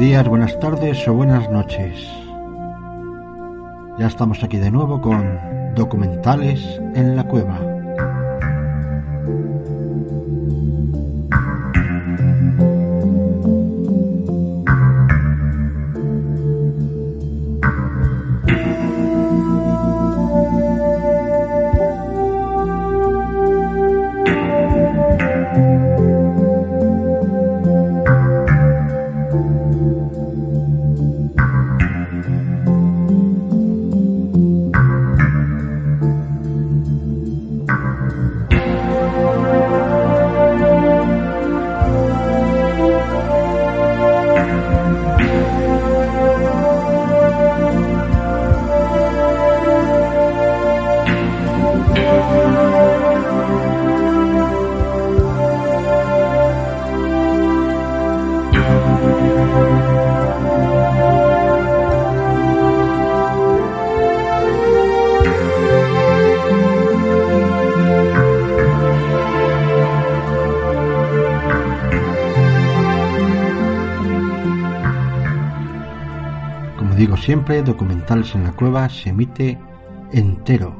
Días, buenas tardes o buenas noches. Ya estamos aquí de nuevo con documentales en la cueva. Documentales en la Cueva se emite entero,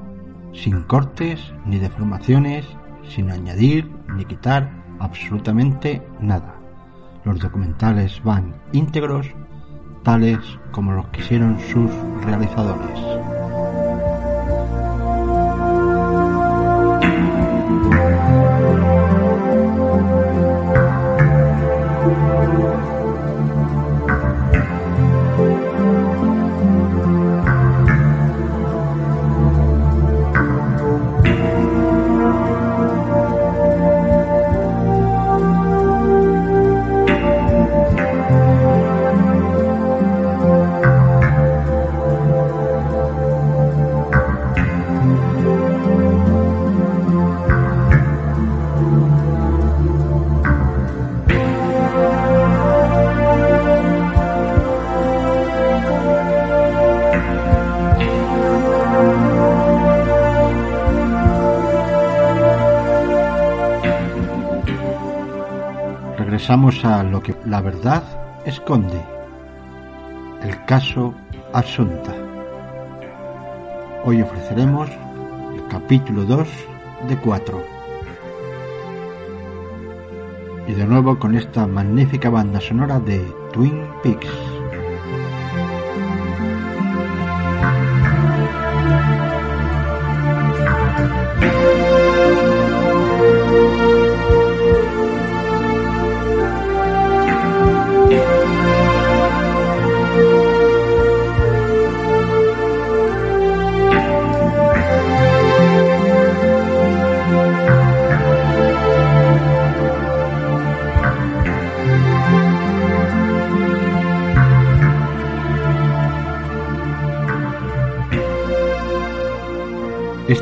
sin cortes ni deformaciones, sin añadir ni quitar absolutamente nada. Los documentales van íntegros, tales como los quisieron sus realizadores. Regresamos a lo que la verdad esconde. El caso Asunta. Hoy ofreceremos el capítulo 2 de 4. Y de nuevo con esta magnífica banda sonora de Twin Peaks.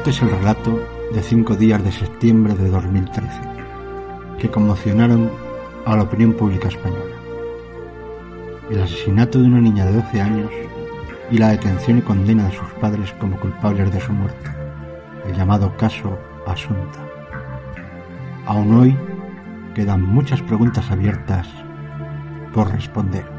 Este es el relato de cinco días de septiembre de 2013 que conmocionaron a la opinión pública española. El asesinato de una niña de 12 años y la detención y condena de sus padres como culpables de su muerte, el llamado caso Asunta. Aún hoy quedan muchas preguntas abiertas por responder.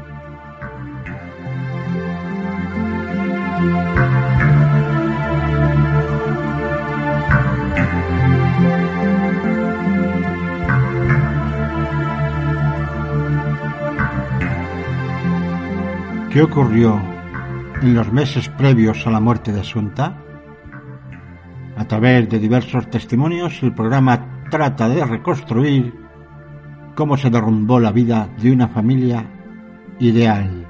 ¿Qué ocurrió en los meses previos a la muerte de Asunta? A través de diversos testimonios, el programa trata de reconstruir cómo se derrumbó la vida de una familia ideal.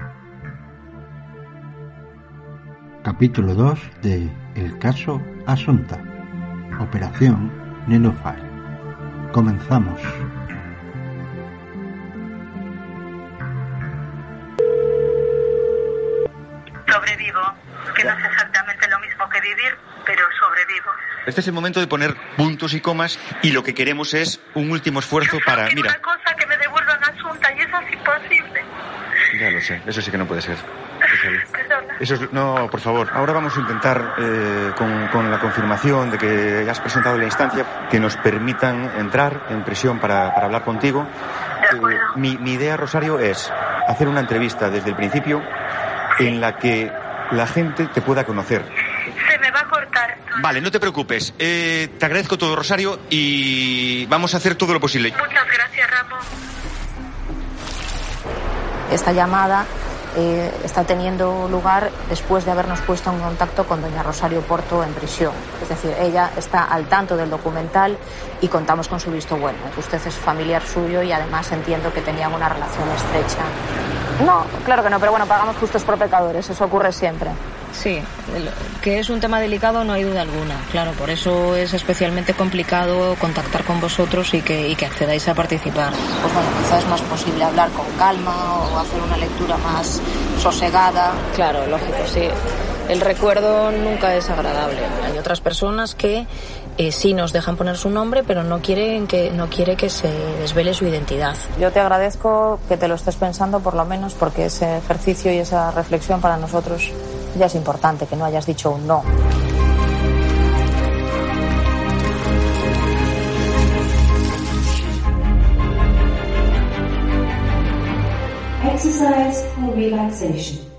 Capítulo 2 de El caso Asunta. Operación Nenofire. Comenzamos. Que no es exactamente lo mismo que vivir, pero sobrevivo. Este es el momento de poner puntos y comas y lo que queremos es un último esfuerzo Yo para... Mira, una cosa que me devuelvan Asunta y eso es imposible. ya lo sé, eso sí que no puede ser. Eso es- no, por favor. Ahora vamos a intentar, eh, con, con la confirmación de que has presentado la instancia, que nos permitan entrar en prisión para, para hablar contigo. Eh, mi, mi idea, Rosario, es hacer una entrevista desde el principio en la que la gente te pueda conocer. Se me va a cortar. Vale, no te preocupes. Eh, te agradezco todo, Rosario, y vamos a hacer todo lo posible. Muchas gracias, Ramón. Esta llamada eh, está teniendo lugar después de habernos puesto en contacto con doña Rosario Porto en prisión. Es decir, ella está al tanto del documental y contamos con su visto bueno. Usted es familiar suyo y además entiendo que tenían una relación estrecha. No, claro que no, pero bueno, pagamos justos por pecadores, eso ocurre siempre. Sí, que es un tema delicado no hay duda alguna. Claro, por eso es especialmente complicado contactar con vosotros y que, y que accedáis a participar. Pues bueno, quizás es más posible hablar con calma o hacer una lectura más sosegada. Claro, lógico, sí. El recuerdo nunca es agradable. Hay otras personas que eh, sí nos dejan poner su nombre, pero no quieren que no quiere que se desvele su identidad. Yo te agradezco que te lo estés pensando por lo menos porque ese ejercicio y esa reflexión para nosotros ya es importante, que no hayas dicho un no. Exercise for relaxation.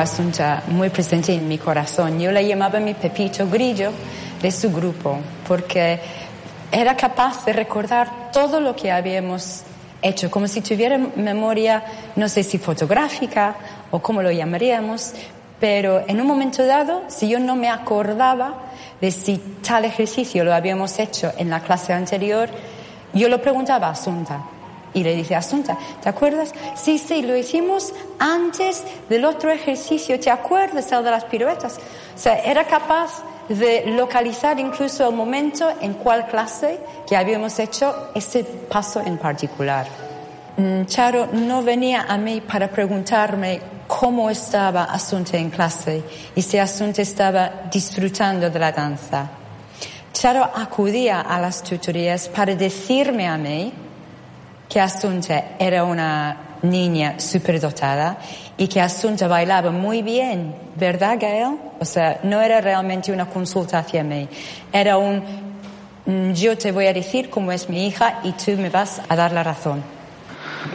Asunta muy presente en mi corazón. Yo la llamaba mi Pepito Grillo de su grupo porque era capaz de recordar todo lo que habíamos hecho, como si tuviera memoria, no sé si fotográfica o cómo lo llamaríamos, pero en un momento dado, si yo no me acordaba de si tal ejercicio lo habíamos hecho en la clase anterior, yo lo preguntaba a Asunta. Y le dice, Asunta, ¿te acuerdas? Sí, sí, lo hicimos antes del otro ejercicio. ¿Te acuerdas el de las piruetas? O sea, era capaz de localizar incluso el momento en cuál clase que habíamos hecho ese paso en particular. Mm, Charo no venía a mí para preguntarme cómo estaba Asunta en clase y si Asunta estaba disfrutando de la danza. Charo acudía a las tutorías para decirme a mí que Asunta era una niña superdotada y que Asunta bailaba muy bien, ¿verdad, Gael? O sea, no era realmente una consulta hacia mí, era un mm, yo te voy a decir cómo es mi hija y tú me vas a dar la razón.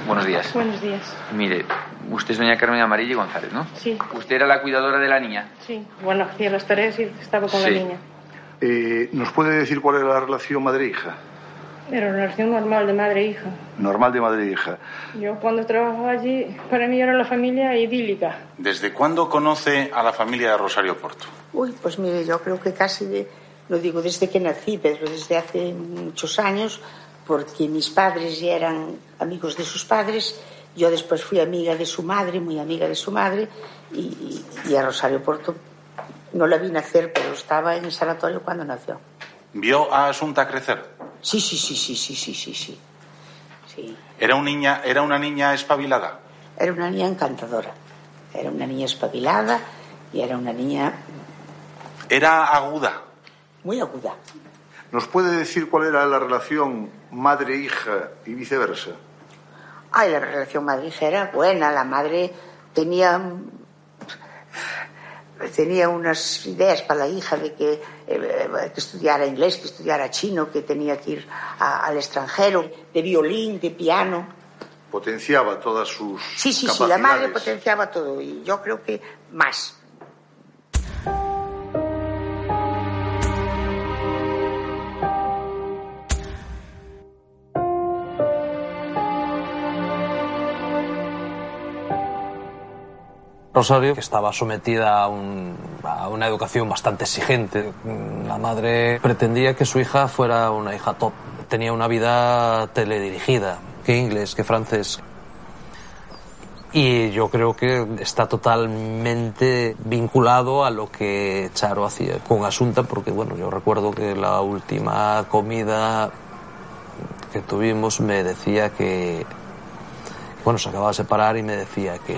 Buenos días. Buenos días. Mire, usted es doña Carmen Amarilla y González, ¿no? Sí. Usted era la cuidadora de la niña. Sí. Bueno, hacía las tareas y estaba con la niña. Eh, ¿Nos puede decir cuál era la relación madre-hija? Era una relación normal de madre e hija. Normal de madre e hija. Yo cuando trabajaba allí, para mí era la familia idílica. ¿Desde cuándo conoce a la familia de Rosario Porto? Uy, pues mire, yo creo que casi, de- lo digo desde que nací, pero desde hace muchos años, porque mis padres ya eran amigos de sus padres, yo después fui amiga de su madre, muy amiga de su madre, y, y a Rosario Porto no la vi nacer, pero estaba en el sanatorio cuando nació. ¿Vio a Asunta crecer? Sí, sí, sí, sí, sí, sí, sí, sí. Sí. ¿Era, un niña, ¿Era una niña espabilada? Era una niña encantadora, era una niña espabilada y era una niña ¿Era aguda? muy aguda. ¿Nos puede decir cuál era la relación madre-hija y viceversa? Ay, la relación madre-hija era buena. La madre tenía tenía unas ideas para la hija de que, eh, que estudiara inglés, que estudiara chino, que tenía que ir a- al extranjero, de violín, de piano. Potenciaba todas sus Sí, sí, sí, capacidades. la madre potenciaba todo y yo creo que más. Rosario, que estaba sometida a, un- a una educación bastante exigente. La madre pretendía que su hija fuera una hija top. Tenía una vida teledirigida, que inglés, que francés. Y yo creo que está totalmente vinculado a lo que Charo hacía con Asunta, porque bueno, yo recuerdo que la última comida que tuvimos me decía que bueno, se acababa de separar y me decía que,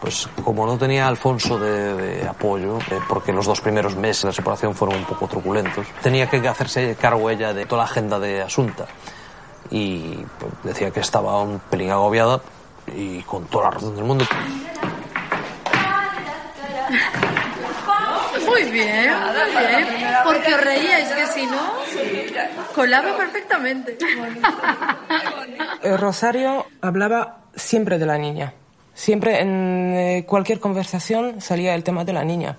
pues como no tenía a Alfonso de, de apoyo, eh, porque los dos primeros meses de la separación fueron un poco truculentos, tenía que hacerse cargo ella de toda la agenda de Asunta. Y pues, decía que estaba un pelín agobiada y con toda la razón del mundo. Muy bien, muy bien. Porque os reíais, que si no, colaba perfectamente. Eh, Rosario hablaba siempre de la niña. Siempre en eh, cualquier conversación salía el tema de la niña.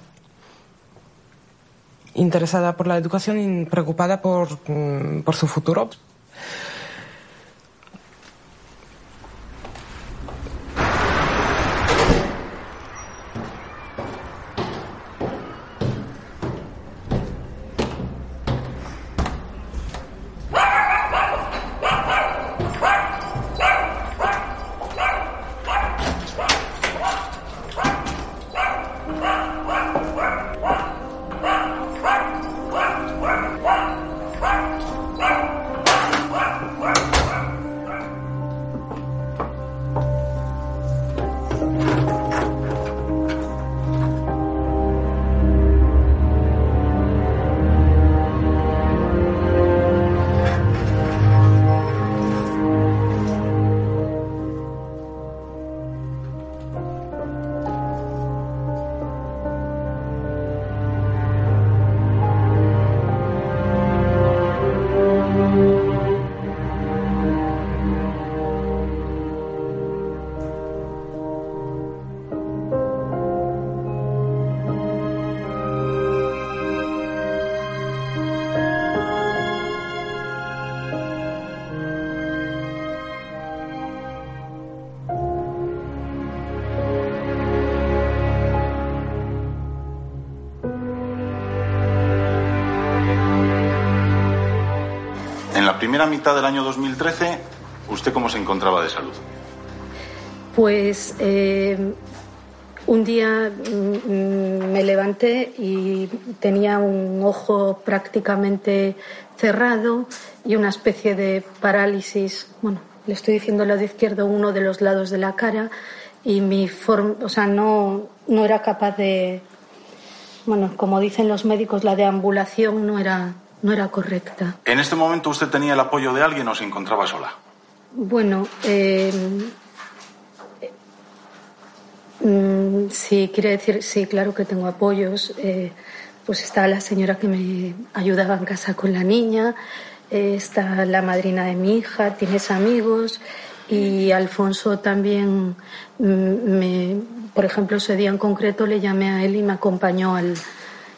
Interesada por la educación y preocupada por, mm, por su futuro. Primera mitad del año 2013, ¿usted cómo se encontraba de salud? Pues eh, un día mm, me levanté y tenía un ojo prácticamente cerrado y una especie de parálisis. Bueno, le estoy diciendo el lado izquierdo, uno de los lados de la cara y mi forma, o sea, no, no era capaz de, bueno, como dicen los médicos, la deambulación no era, no era correcta. ¿En este momento usted tenía el apoyo de alguien o se encontraba sola? Bueno, eh, mm, sí, quiere decir, sí, claro que tengo apoyos. eh, pues está la señora que me ayudaba en casa con la niña, eh, está la madrina de mi hija, tienes amigos y Alfonso también, mm, me, por ejemplo, ese día en concreto le llamé a él y me acompañó al,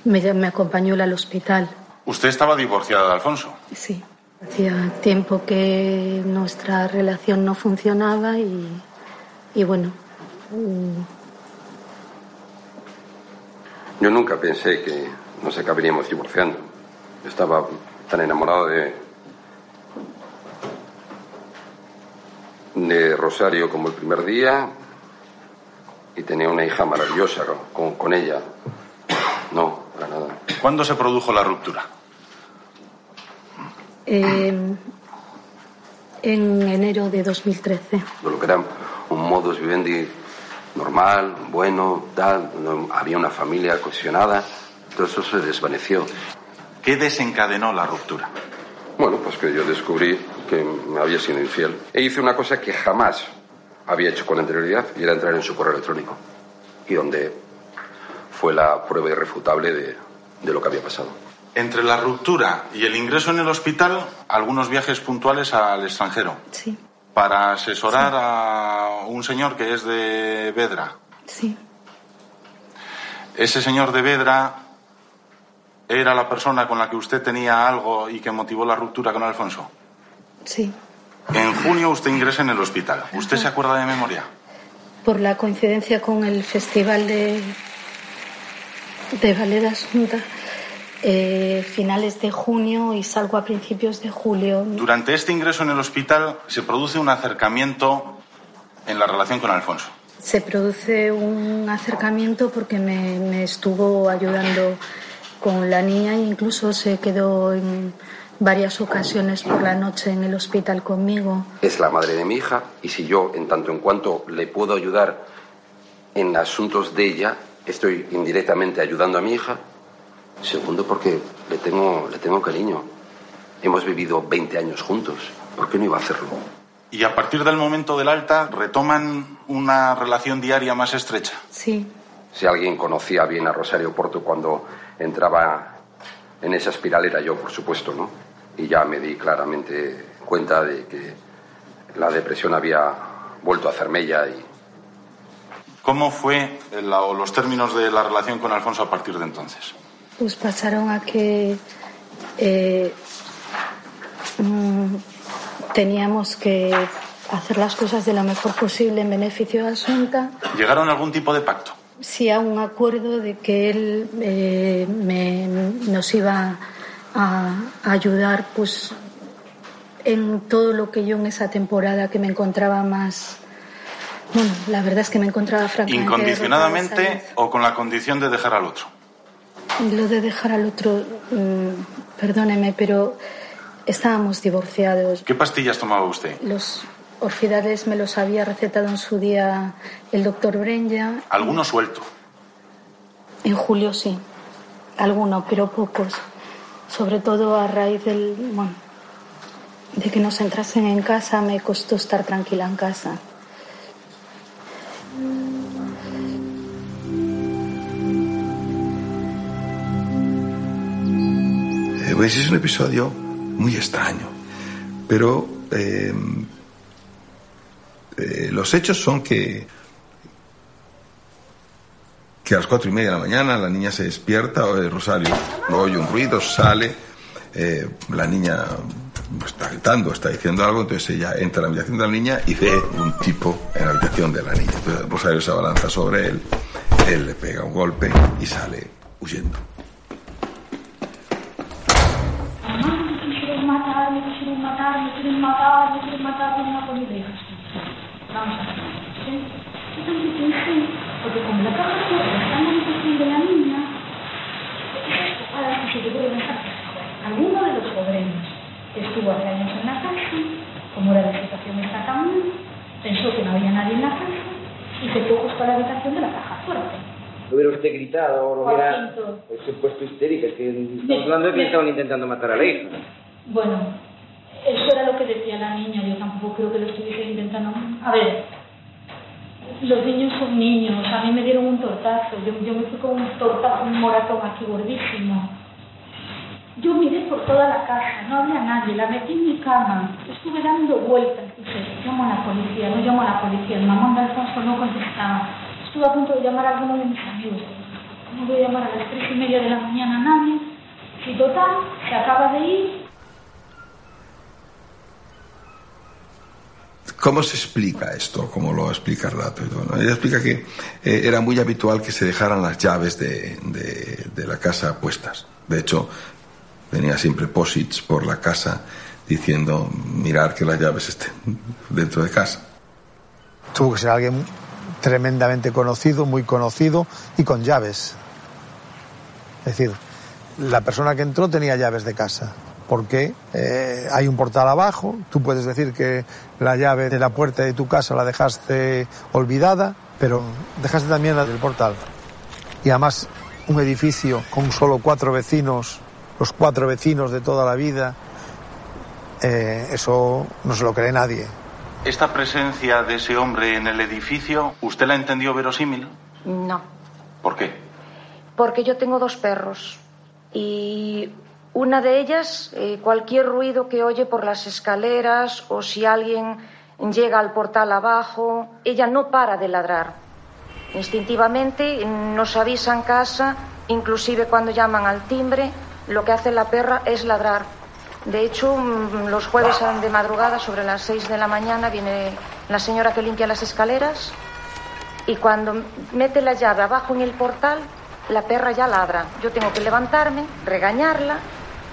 me, me acompañó al hospital. Usted estaba divorciada de Alfonso. Sí. Hacía tiempo que nuestra relación no funcionaba y, y bueno, mm, Yo nunca pensé que nos acabaríamos divorciando. Estaba tan enamorado de. de Rosario como el primer día y tenía una hija maravillosa con, con ella. ¿Cuándo se produjo la ruptura? eh, en enero de 2013. De lo que era un modus vivendi normal, bueno, tal. no- había una familia cohesionada. Todo eso se desvaneció. ¿Qué desencadenó la ruptura? Bueno, pues que yo descubrí que me había sido infiel. E hice una cosa que jamás había hecho con anterioridad y era entrar en su correo electrónico. Y donde fue la prueba irrefutable de, de lo que había pasado. Entre la ruptura y el ingreso en el hospital, algunos viajes puntuales al extranjero. Sí, Para asesorar a un señor que es de Vedra. sí, Ese señor de Vedra era la persona con la que usted tenía algo y que motivó la ruptura con Alfonso. sí. En junio usted ingresa en el hospital. ¿Usted se acuerda de memoria? Por la coincidencia con el festival de, de Ballet Asunta, eh, finales de junio y salgo a principios de julio. Durante este ingreso en el hospital se produce un acercamiento en la relación con Alfonso. Se produce un acercamiento porque me, me estuvo ayudando con la niña e incluso se quedó en varias ocasiones por la noche en el hospital conmigo. Es la madre de mi hija y si yo, en tanto en cuanto le puedo ayudar en asuntos de ella, estoy indirectamente ayudando a mi hija. Segundo, porque le tengo, le tengo cariño. Hemos vivido 20 años juntos. ¿Por qué no iba a hacerlo? Y a partir del momento del alta retoman una relación diaria más estrecha. Sí, Si alguien conocía bien a Rosario Porto cuando entraba en esa espiral era yo, por supuesto, ¿no? Y ya me di claramente cuenta de que la depresión había vuelto a hacerme ella y ¿Cómo fue la- o los términos de la relación con Alfonso a partir de entonces? pues pasaron a que eh, mm, teníamos que hacer las cosas de lo mejor posible en beneficio de Asunta. ¿Llegaron a algún tipo de pacto? Sí, a un acuerdo de que él eh, me- nos iba a, a ayudar pues en todo lo que yo en esa temporada que me encontraba más bueno la verdad es que me encontraba francamente ¿Incondicionadamente o con la condición de dejar al otro? lo de dejar al otro mm, perdóneme pero estábamos divorciados ¿Qué pastillas tomaba usted? los orfidales me los había recetado en su día el doctor Brenya ¿Alguno suelto? En julio sí, algunos, pero pocos. Sobre todo a raíz del, bueno, de que nos entrasen en casa, me costó estar tranquila en casa. Pues es un episodio muy extraño, pero eh, eh, los hechos son que que a las cuatro y media de la mañana la niña se despierta, oye, Rosario oye un ruido, sale, eh, la niña está gritando, está diciendo algo, entonces ella entra a la habitación de la niña y ve un tipo en la habitación de la niña. Entonces Rosario se abalanza sobre él, él le pega un golpe y sale huyendo. Mamá, me quieren matar, me quieren matar, quieren matar, me quieren matar, vienen a por mi hija. Vamos a ver. ¿sí? Entonces pensé, porque como la caja está en la habitación de la niña, ahora se te puede pensar, alguno de los obreros que estuvo hace años en la casa, como era la situación esta tan mal, pensó que no había nadie en la casa y se fue justo a la habitación de la caja fuerte. Lo hubiera usted gritado lo hubiera pues, puesto histérica. Es que estamos hablando de que estaban intentando matar a la hija. Bueno, eso era lo que decía la niña, yo tampoco creo que lo estuviese intentando. A ver, los niños son niños, a mí me dieron un tortazo, yo, yo me fui con un tortazo, un moratón aquí gordísimo. Yo miré por toda la casa, no había nadie, la metí en mi cama, estuve dando vueltas, dije, llamo a la policía, no llamo a la policía, el mamón de Alfonso no contestaba. Estuve a punto de llamar a alguno de mis amigos. No voy a llamar a las tres y media de la mañana a nadie. Y total, se acaba de ir, ¿Cómo se explica esto? ¿Cómo lo explica Rato? y todo, no? Ella explica que eh, era muy habitual que se dejaran las llaves de, de- de la casa puestas. De hecho, tenía siempre posits por la casa diciendo mirar que las llaves estén dentro de casa. Tuvo que ser alguien tremendamente conocido, muy conocido y con llaves. Es decir, la persona que entró tenía llaves de casa. Porque eh, hay un portal abajo, tú puedes decir que la llave de la puerta de tu casa la dejaste olvidada, pero dejaste también la del portal. Y además un edificio con solo cuatro vecinos, los cuatro vecinos de toda la vida, eh, eso no se lo cree nadie. ¿Esta presencia de ese hombre en el edificio, usted la entendió verosímil? No, ¿Por qué? Porque yo tengo dos perros y una de ellas, eh, cualquier ruido que oye por las escaleras o si alguien llega al portal abajo, ella no para de ladrar. Instintivamente nos avisa en casa, inclusive cuando llaman al timbre, lo que hace la perra es ladrar. De hecho, mm, los jueves de madrugada, sobre las seis de la mañana, viene la señora que limpia las escaleras y cuando mete la llave abajo en el portal, la perra ya ladra. Yo tengo que levantarme, regañarla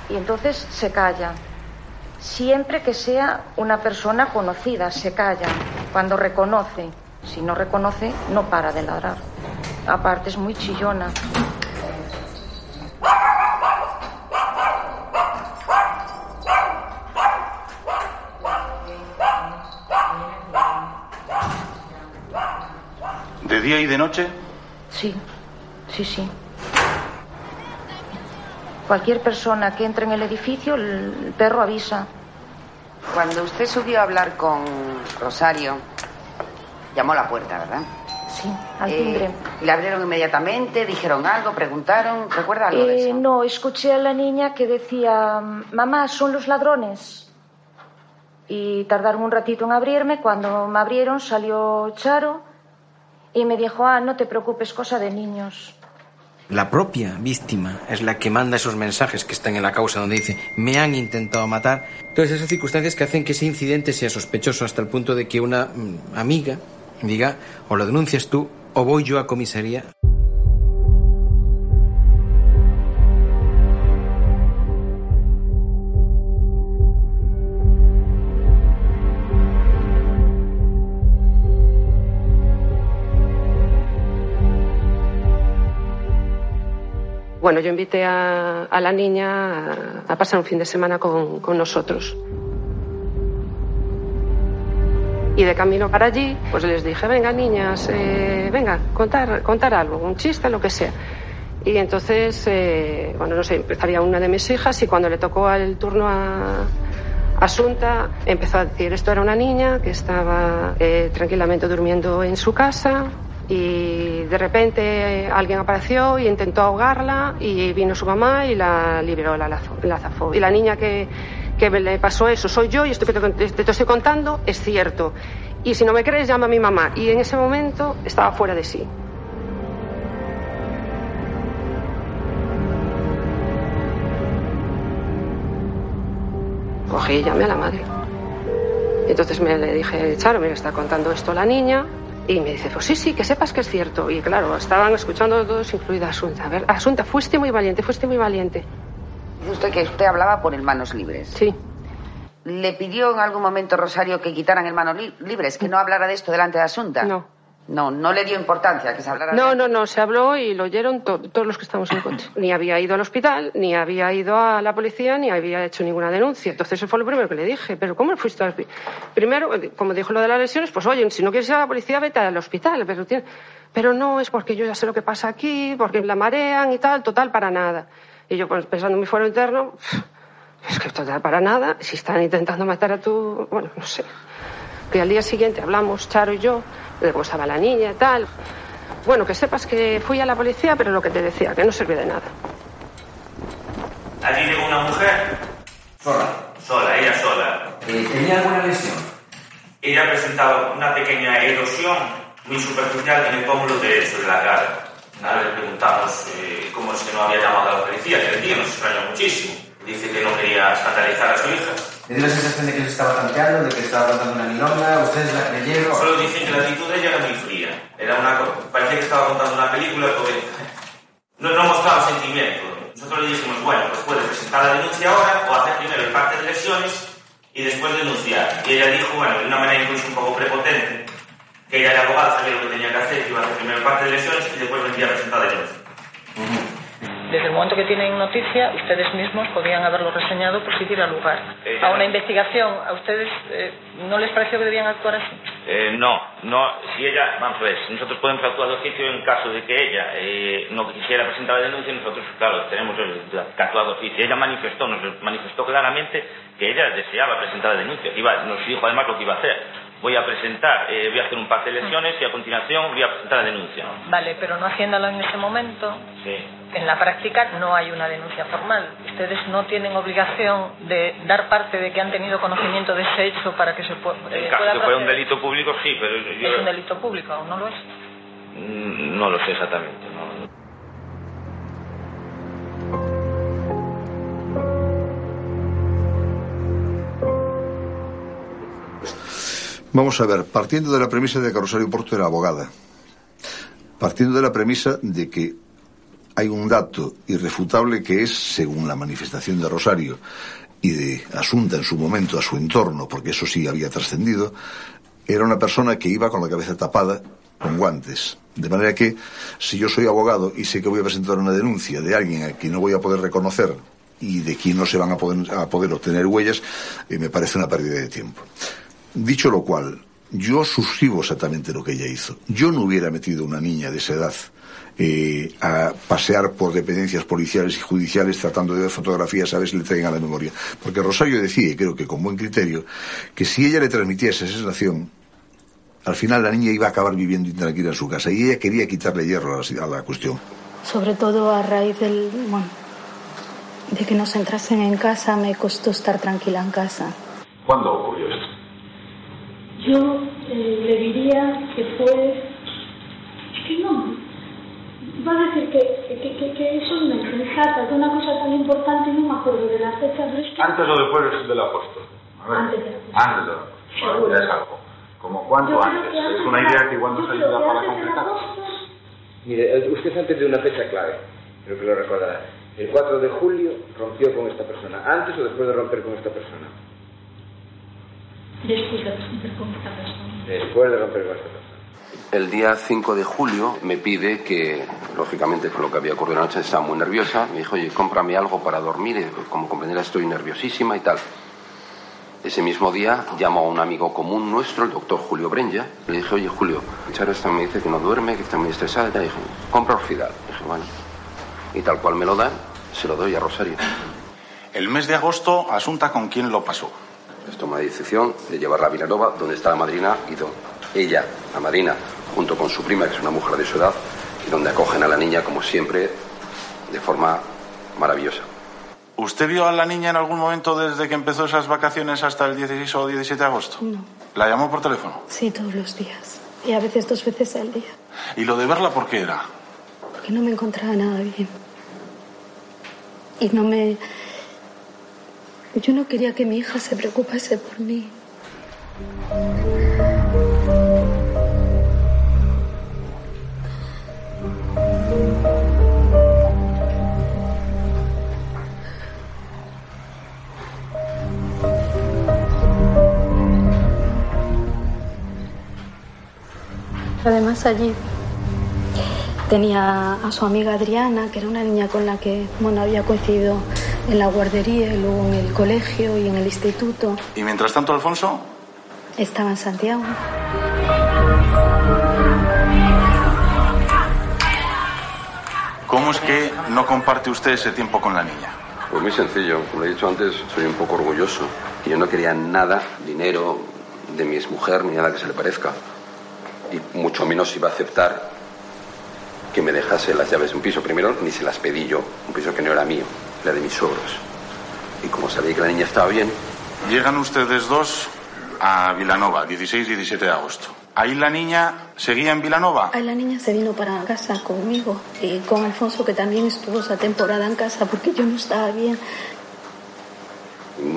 y entonces se calla. Siempre que sea una persona conocida, se calla. Cuando reconoce, si no reconoce, no para de ladrar. Aparte es muy chillona. ¿De día y de noche? Sí, sí, sí. Cualquier persona que entre en el edificio, el perro avisa. Cuando usted subió a hablar con Rosario, llamó a la puerta, ¿verdad? Sí, al Eh, timbre. ¿Le abrieron inmediatamente? ¿Dijeron algo? ¿Preguntaron? ¿Recuerda algo de Eh, eso? no, escuché a la niña que decía, mamá, son los ladrones. Y tardaron un ratito en abrirme. Cuando me abrieron salió Charo y me dijo, ah, no te preocupes, cosa de niños. La propia víctima es la que manda esos mensajes que están en la causa donde dice me han intentado matar. Todas esas circunstancias que hacen que ese incidente sea sospechoso hasta el punto de que una mm, amiga diga o lo denuncias tú o voy yo a comisaría. Bueno, yo invité a, a la niña a, a pasar un fin de semana con, con nosotros. Y de camino para allí, pues les dije, venga niñas, eh, venga, contar, contar algo, un chiste, lo que sea. Y entonces, eh, bueno, no sé, empezaría una de mis hijas y cuando le tocó el turno a Asunta, empezó a decir, esto era una niña que estaba eh, tranquilamente durmiendo en su casa y de repente alguien apareció y intentó ahogarla y vino su mamá y la liberó, la, la zafó. Y la niña que, que le pasó eso soy yo y esto que te, te- te estoy contando es cierto. Y si no me crees, llama a mi mamá. Y en ese momento estaba fuera de sí. Cogí y llamé a la madre. Entonces me le dije, Charo, me está contando esto la niña. Y me dice, pues sí, sí, que sepas que es cierto. Y claro, estaban escuchando todos, incluida Asunta. A ver, Asunta, fuiste muy valiente, fuiste muy valiente. Dice usted que usted hablaba por el manos libres. Sí. ¿Le pidió en algún momento Rosario que quitaran el manos li- libres, que no hablara de esto delante de Asunta? No. No, no le dio importancia que se hablara No, no, no, se habló y lo oyeron to- todos los que estábamos en el coche. Ni había ido al hospital, ni había ido a la policía, ni había hecho ninguna denuncia. Entonces eso fue lo primero que le dije. Pero ¿cómo fuiste al hospital? Primero, como dijo lo de las lesiones, pues oye, si no quieres ir a la policía, vete al hospital. Pero, tiene- pero no, es porque yo ya sé lo que pasa aquí, porque la marean y tal, total, para nada. Y yo, pues pensando en mi fuero interno, es que total, para nada, si están intentando matar a tu... Bueno, no sé. Que al día siguiente hablamos, Charo y yo, de cómo estaba la niña y tal. Bueno, que sepas que fui a la policía, pero lo que te decía, que no sirvió de nada. Allí llegó una mujer, Sola. sola, ella sola. ¿Tenía alguna lesión? Ella presentaba una pequeña erosión muy superficial en el pómulo derecho de la cara. Nada, le preguntamos eh, cómo es que no había llamado a la policía, que el tío nos extrañó muchísimo. Dice que no quería escandalizar a su hija. ¿Le dio la sensación de que se estaba tanteando, de que estaba contando una milonga? ¿Ustedes la creyeron? Solo dice que la actitud de ella era muy fría. Era una, parecía que estaba contando una película porque no, no mostraba sentimiento. Nosotros le dijimos, bueno, pues puedes presentar la denuncia ahora o hacer primero el parte de lesiones y después denunciar. Y ella dijo, bueno, de una manera incluso un poco prepotente, que ella era abogada, sabía lo que tenía que hacer, que iba a hacer primero el parte de lesiones y después vendría a presentar la denuncia. Desde el momento que tienen noticia, ustedes mismos podían haberlo reseñado por si diera lugar Eh, a una investigación. ¿A ustedes eh, no les pareció que debían actuar así? Eh, no, no, si ella, vamos a ver, si nosotros podemos actuar de oficio en caso de que ella eh, no quisiera presentar la denuncia, nosotros, claro, tenemos el- que actuar de oficio. Ella manifestó, nos manifestó claramente que ella deseaba presentar la denuncia, iba, nos dijo además lo que iba a hacer. Voy a presentar, eh, voy a hacer un par de lesiones y a continuación voy a presentar la denuncia. Vale, pero no haciéndolo en ese momento, Sí. en la práctica no hay una denuncia formal. Ustedes no tienen obligación de dar parte de que han tenido conocimiento de ese hecho para que se eh, En caso pueda que fuera un delito público, sí, pero yo Es un delito público, ¿o ¿no lo es? mm, no lo sé exactamente. no. Vamos a ver, partiendo de la premisa de que Rosario Porto era abogada, partiendo de la premisa de que hay un dato irrefutable que es, según la manifestación de Rosario y de Asunta en su momento a su entorno, porque eso sí había trascendido, era una persona que iba con la cabeza tapada con guantes. De manera que, si yo soy abogado y sé que voy a presentar una denuncia de alguien a quien no voy a poder reconocer y de quien no se van a poder, obtener huellas, eh, me parece una pérdida de tiempo. Dicho lo cual, yo suscribo exactamente lo que ella hizo. Yo no hubiera metido a una niña de esa edad eh, a pasear por dependencias policiales y judiciales tratando de ver fotografías a ver si le traigan a la memoria. Porque Rosario decía, y creo que con buen criterio, que si ella le transmitía esa sensación, al final la niña iba a acabar viviendo intranquila en su casa. Y ella quería quitarle hierro a la, a la cuestión. Sobre todo a raíz del, bueno, de que nos entrasen en casa, me costó estar tranquila en casa. ¿Cuándo ocurrió esto? Yo eh, le diría que fue. Es que no. Va a decir que, que, que, que eso es una insensata, que una cosa tan importante, no me acuerdo de la fecha, pero es que. ¿Antes o después del apóstol? A ver. Antes de- Antes del apóstol. Bueno, ya es algo. ¿Como cuánto antes? Es una idea que igual nos ayuda para del apóstol, Mire, usted antes de una fecha clave, creo que lo recordará. El 4 de julio rompió con esta persona. ¿Antes o después de romper con esta persona? Después de romper con esta persona. Después de romper con esta persona. El día 5 de julio me pide que, lógicamente, con lo que había ocurrido anoche, estaba muy nerviosa. Me dijo, oye, cómprame algo para dormir. eh, Como comprenderás, estoy nerviosísima y tal. Ese mismo día llamo a un amigo común nuestro, el doctor Julio Brenya. Le dije, oye, Julio, Charo esta me dice que no duerme, que está muy estresada. Y tal. dije, compra Orfidal. Dije, bueno. Y tal cual me lo dan, se lo doy a Rosario. El mes de agosto, Asunta con quién lo pasó. Pues toma la decisión de llevarla a Vilanova, donde está la madrina, y do- ella, la madrina, junto con su prima, que es una mujer de su edad, y donde acogen a la niña, como siempre, de forma maravillosa. ¿Usted vio a la niña en algún momento desde que empezó esas vacaciones hasta el 16 o 17 de agosto? No, ¿La llamó por teléfono? sí, todos los días. Y a veces dos veces al día. ¿Y lo de verla por qué era? Porque no me encontraba nada bien. Y no me... Yo no quería que mi hija se preocupase por mí. Además allí tenía a su amiga Adriana, que era una niña con la que bueno, había coincidido en la guardería, y luego en el colegio y en el instituto. Y mientras tanto, Alfonso, Estaba en Santiago. ¿cómo es que no comparte usted ese tiempo con la niña? Pues muy sencillo, como le he dicho antes, soy un poco orgulloso. Y yo no quería nada, dinero de mi exmujer, ni nada que se le parezca. Y mucho menos iba a aceptar que me dejase las llaves de un piso. Primero, ni se las pedí yo, un piso que no era mío, era de mis suegros. Y como sabía que la niña estaba bien, Llegan ustedes dos a Vilanova, 16 y 17 de agosto. Ahí la niña seguía en Vilanova. Ahí la niña se vino para casa conmigo y con Alfonso, que también estuvo esa temporada en casa porque yo no estaba bien.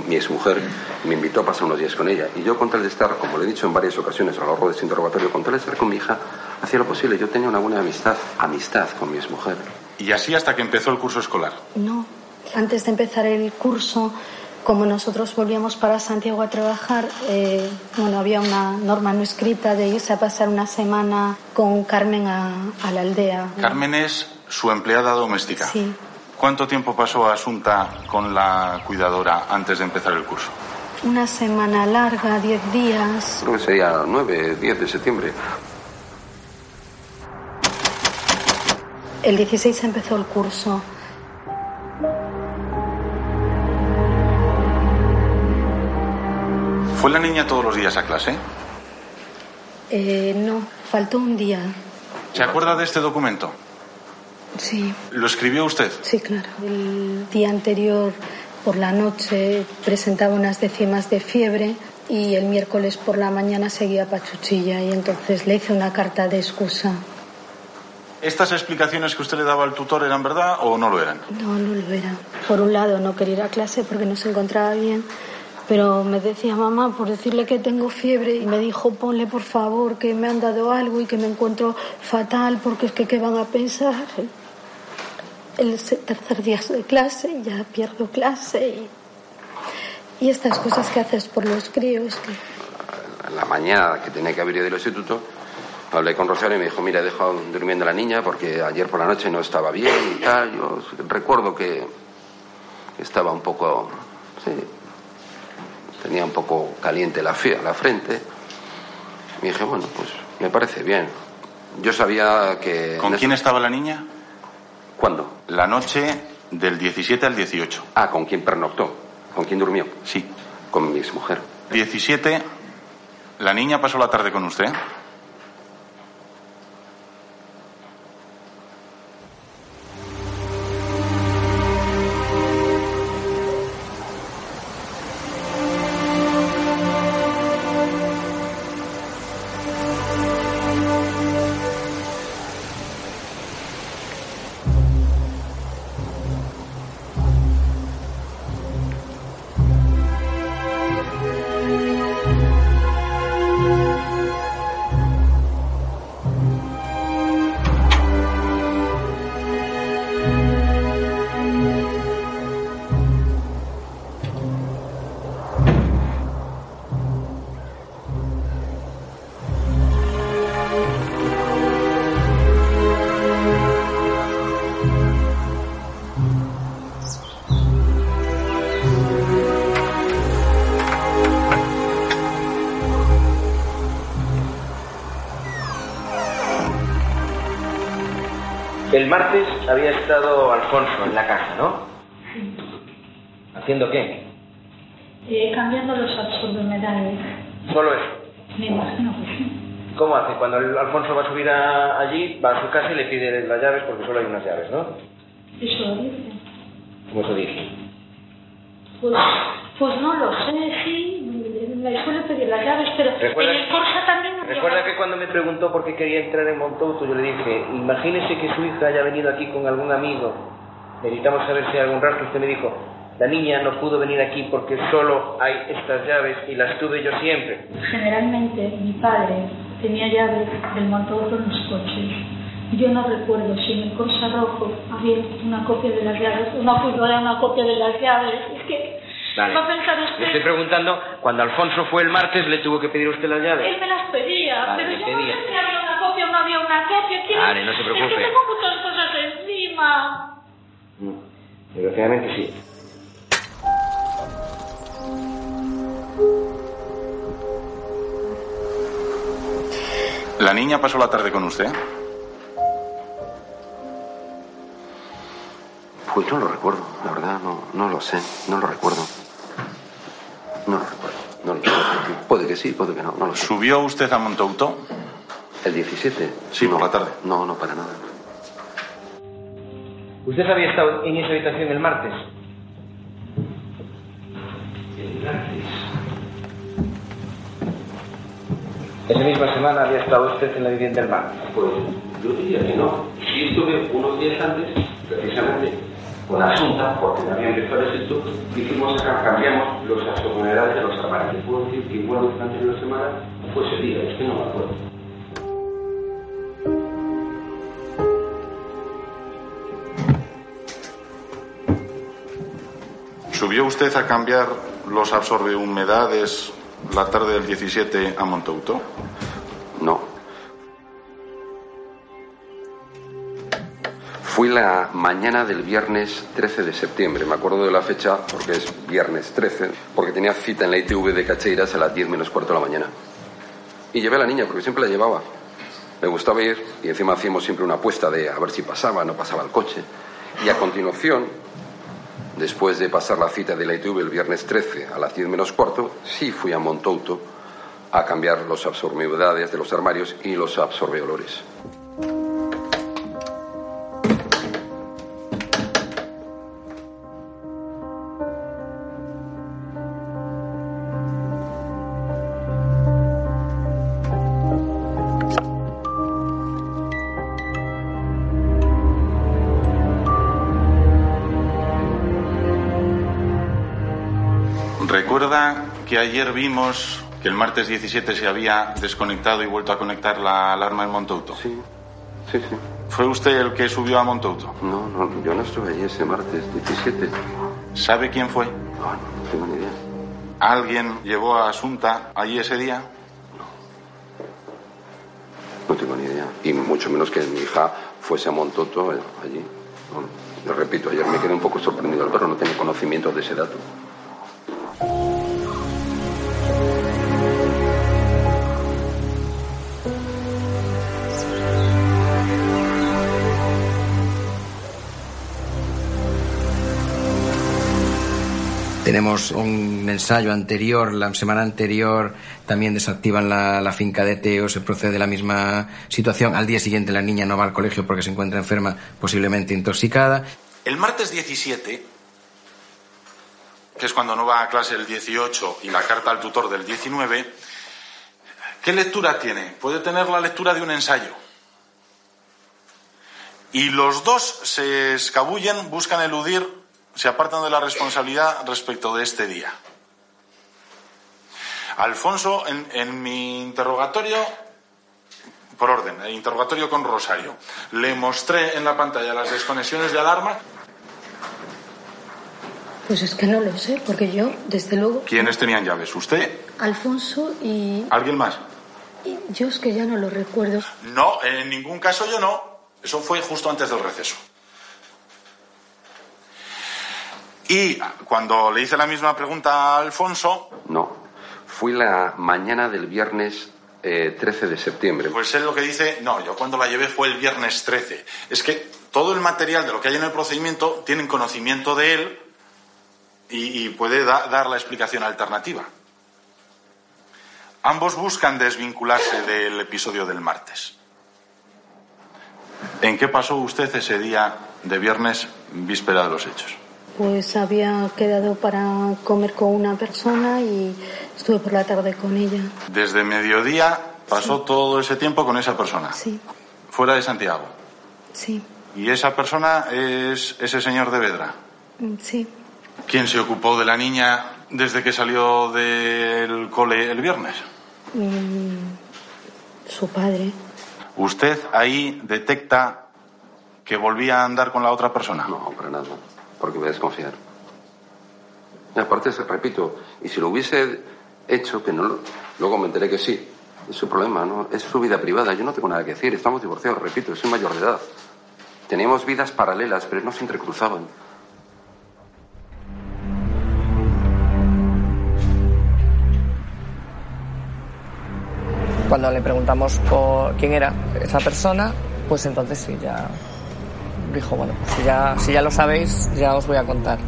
mi exmujer me invitó a pasar unos días con ella. Y yo, con tal de estar, como le he dicho en varias ocasiones a lo largo de este interrogatorio, con tal de estar con mi hija, hacía lo posible. Yo tenía una buena amistad, amistad con mi exmujer. Y así hasta que empezó el curso escolar. No, antes de empezar el curso, como nosotros volvíamos para Santiago a trabajar, eh, bueno, había una norma no escrita de irse a pasar una semana con Carmen a, a la aldea. Carmen es su empleada doméstica. Sí, ¿Cuánto tiempo pasó Asunta con la cuidadora antes de empezar el curso? una semana larga, diez días. Creo que sería 9, 10 de septiembre. El 16 empezó el curso. ¿Fue la niña todos los días a clase? Eh, no, faltó un día. ¿Se acuerda de este documento? Sí, ¿Lo escribió usted? sí, claro. El día anterior por la noche presentaba unas décimas de fiebre y el miércoles por la mañana seguía pachuchilla y entonces le hice una carta de excusa. ¿Estas explicaciones que usted le daba al tutor eran verdad o no lo eran? No, no lo era. Por un lado, no quería ir a clase porque no se encontraba bien, pero me decía mamá por decirle que tengo fiebre y me dijo ponle por favor que me han dado algo y que me encuentro fatal porque es que qué van a pensar. El tercer día de clase ya pierdo clase y, y estas cosas que haces por los críos. que- la mañana que tenía que haber ido del instituto, hablé con Rosario y me dijo, mira, he dejado durmiendo a la niña porque ayer por la noche no estaba bien y tal. Yo recuerdo que estaba un poco, sí, tenía un poco caliente la, la frente. Y dije, bueno, pues me parece bien. Yo sabía que... ¿Con quién estaba la niña? ¿Cuándo? La noche del 17 al 18. Ah, ¿con quién pernoctó? ¿Con quién durmió? Sí. Con mi exmujer. 17, la niña pasó la tarde con usted. Cuando Alfonso va a subir a- allí, va a su casa y le pide las llaves porque solo hay unas llaves, ¿no? Eso lo dice. Como se dice. Pues, pues no lo sé, sí. Le suele pedir las llaves, pero Recuerda- en el Corsa también... Recuerda que cuando me preguntó por qué quería entrar en Montouto, yo le dije, imagínese que su hija haya venido aquí con algún amigo. Necesitamos saber si hay algún rastro. Usted me dijo, la niña no pudo venir aquí porque solo hay estas llaves y las tuve yo siempre. Generalmente mi padre tenía llaves del montauto en los coches. Yo no recuerdo si en el Corsa Rojo había una copia de las llaves, una era una copia de las llaves. Es que Vale. va a pensar Le usted... estoy preguntando, cuando Alfonso fue el martes, ¿le tuvo que pedir usted las llaves? Él me las pedía, Vale, pero le yo pedía. no sé si había una copia o no había una copia. Quiero- Vale, no se Es preocupe. que tengo muchas cosas encima. Mm, Desgraciadamente sí. ¿La niña pasó la tarde con usted? Pues no lo recuerdo, la verdad, no, no lo sé, no lo recuerdo. No lo recuerdo, no lo sé. Puede que sí, puede que no, no lo sé. ¿Subió usted a Montouto? ¿El 17? Sí, por la tarde. No, no, para nada. ¿Usted había estado en esa habitación el martes? El martes. Esa misma semana había estado usted en la vivienda del mar. Pues yo diría que no. Sí estuve unos días antes, precisamente, con Asunta, porque me había empezado el hicimos acá, cambiamos los asomedades de los armarios. Puedo decir que igual durante la semana fue ese día, es que no me acuerdo. ¿Subió usted a cambiar los absorbehumedades la tarde del 17 a Montouto? No. Fui la mañana del viernes 13 de septiembre. Me acuerdo de la fecha porque es viernes 13, porque tenía cita en la ITV de Cacheiras a las 10 menos cuarto de la mañana. Y llevé a la niña porque siempre la llevaba. Me gustaba ir y encima hacíamos siempre una apuesta de a ver si pasaba, no pasaba el coche. Y a continuación, después de pasar la cita de la ITV el viernes 13 a las 10 menos cuarto, sí fui a Montouto a cambiar los absorbihumedades de los armarios y los absorbeolores. Que ayer vimos que el martes 17 se había desconectado y vuelto a conectar la alarma en Montouto. Sí, sí, sí. ¿Fue usted el que subió a Montouto? No, no, yo no estuve allí ese martes 17. ¿Sabe quién fue? No, no tengo ni idea. ¿Alguien llevó a Asunta allí ese día? No tengo ni idea. Y mucho menos que mi hija fuese a Montoto eh, allí. No, lo repito, ayer me quedé un poco sorprendido al verlo, no tenía conocimiento de ese dato. Un ensayo anterior, la semana anterior también desactivan la, finca de Teo, se procede la misma situación. Al día siguiente la niña no va al colegio porque se encuentra enferma, posiblemente intoxicada. El martes 17, que es cuando no va a clase el 18 y la carta al tutor del 19, ¿qué lectura tiene? Puede tener la lectura de un ensayo. Y los dos se escabullen, buscan eludir se apartan de la responsabilidad respecto de este día. Alfonso, en, en mi interrogatorio, por orden, el interrogatorio con Rosario, le mostré en la pantalla las desconexiones de alarma. Pues es que no lo sé, porque yo, desde luego. ¿Quiénes tenían llaves? ¿Usted? Alfonso y. ¿Alguien más? y yo es que ya no lo recuerdo. No, en ningún caso yo no. Eso fue justo antes del receso. Y cuando le hice la misma pregunta a Alfonso. No, fui la mañana del viernes eh, 13 de septiembre. Pues él lo que dice, no, yo cuando la llevé fue el viernes 13. Es que todo el material de lo que hay en el procedimiento tienen conocimiento de él y, y puede da, dar la explicación alternativa. Ambos buscan desvincularse del episodio del martes. ¿En qué pasó usted ese día de viernes, víspera de los hechos? Pues había quedado para comer con una persona y estuve por la tarde con ella. Desde mediodía pasó sí. todo ese tiempo con esa persona. Sí. Fuera de Santiago. Sí. ¿Y esa persona es ese señor de Vedra? Sí. ¿Quién se ocupó de la niña desde que salió del cole el viernes? Mm, su padre. ¿Usted ahí detecta que volvía a andar con la otra persona? No, para nada porque voy a desconfiar. Y aparte, repito, y si lo hubiese hecho, que no lo, luego me enteré que sí, es su problema, ¿no? Es su vida privada, yo no tengo nada que decir, estamos divorciados, repito, soy mayor de edad. Teníamos vidas paralelas, pero no se entrecruzaban. Cuando le preguntamos por quién era esa persona, pues entonces sí, ya dijo, bueno, pues si ya, si ya lo sabéis, ya os voy a contar.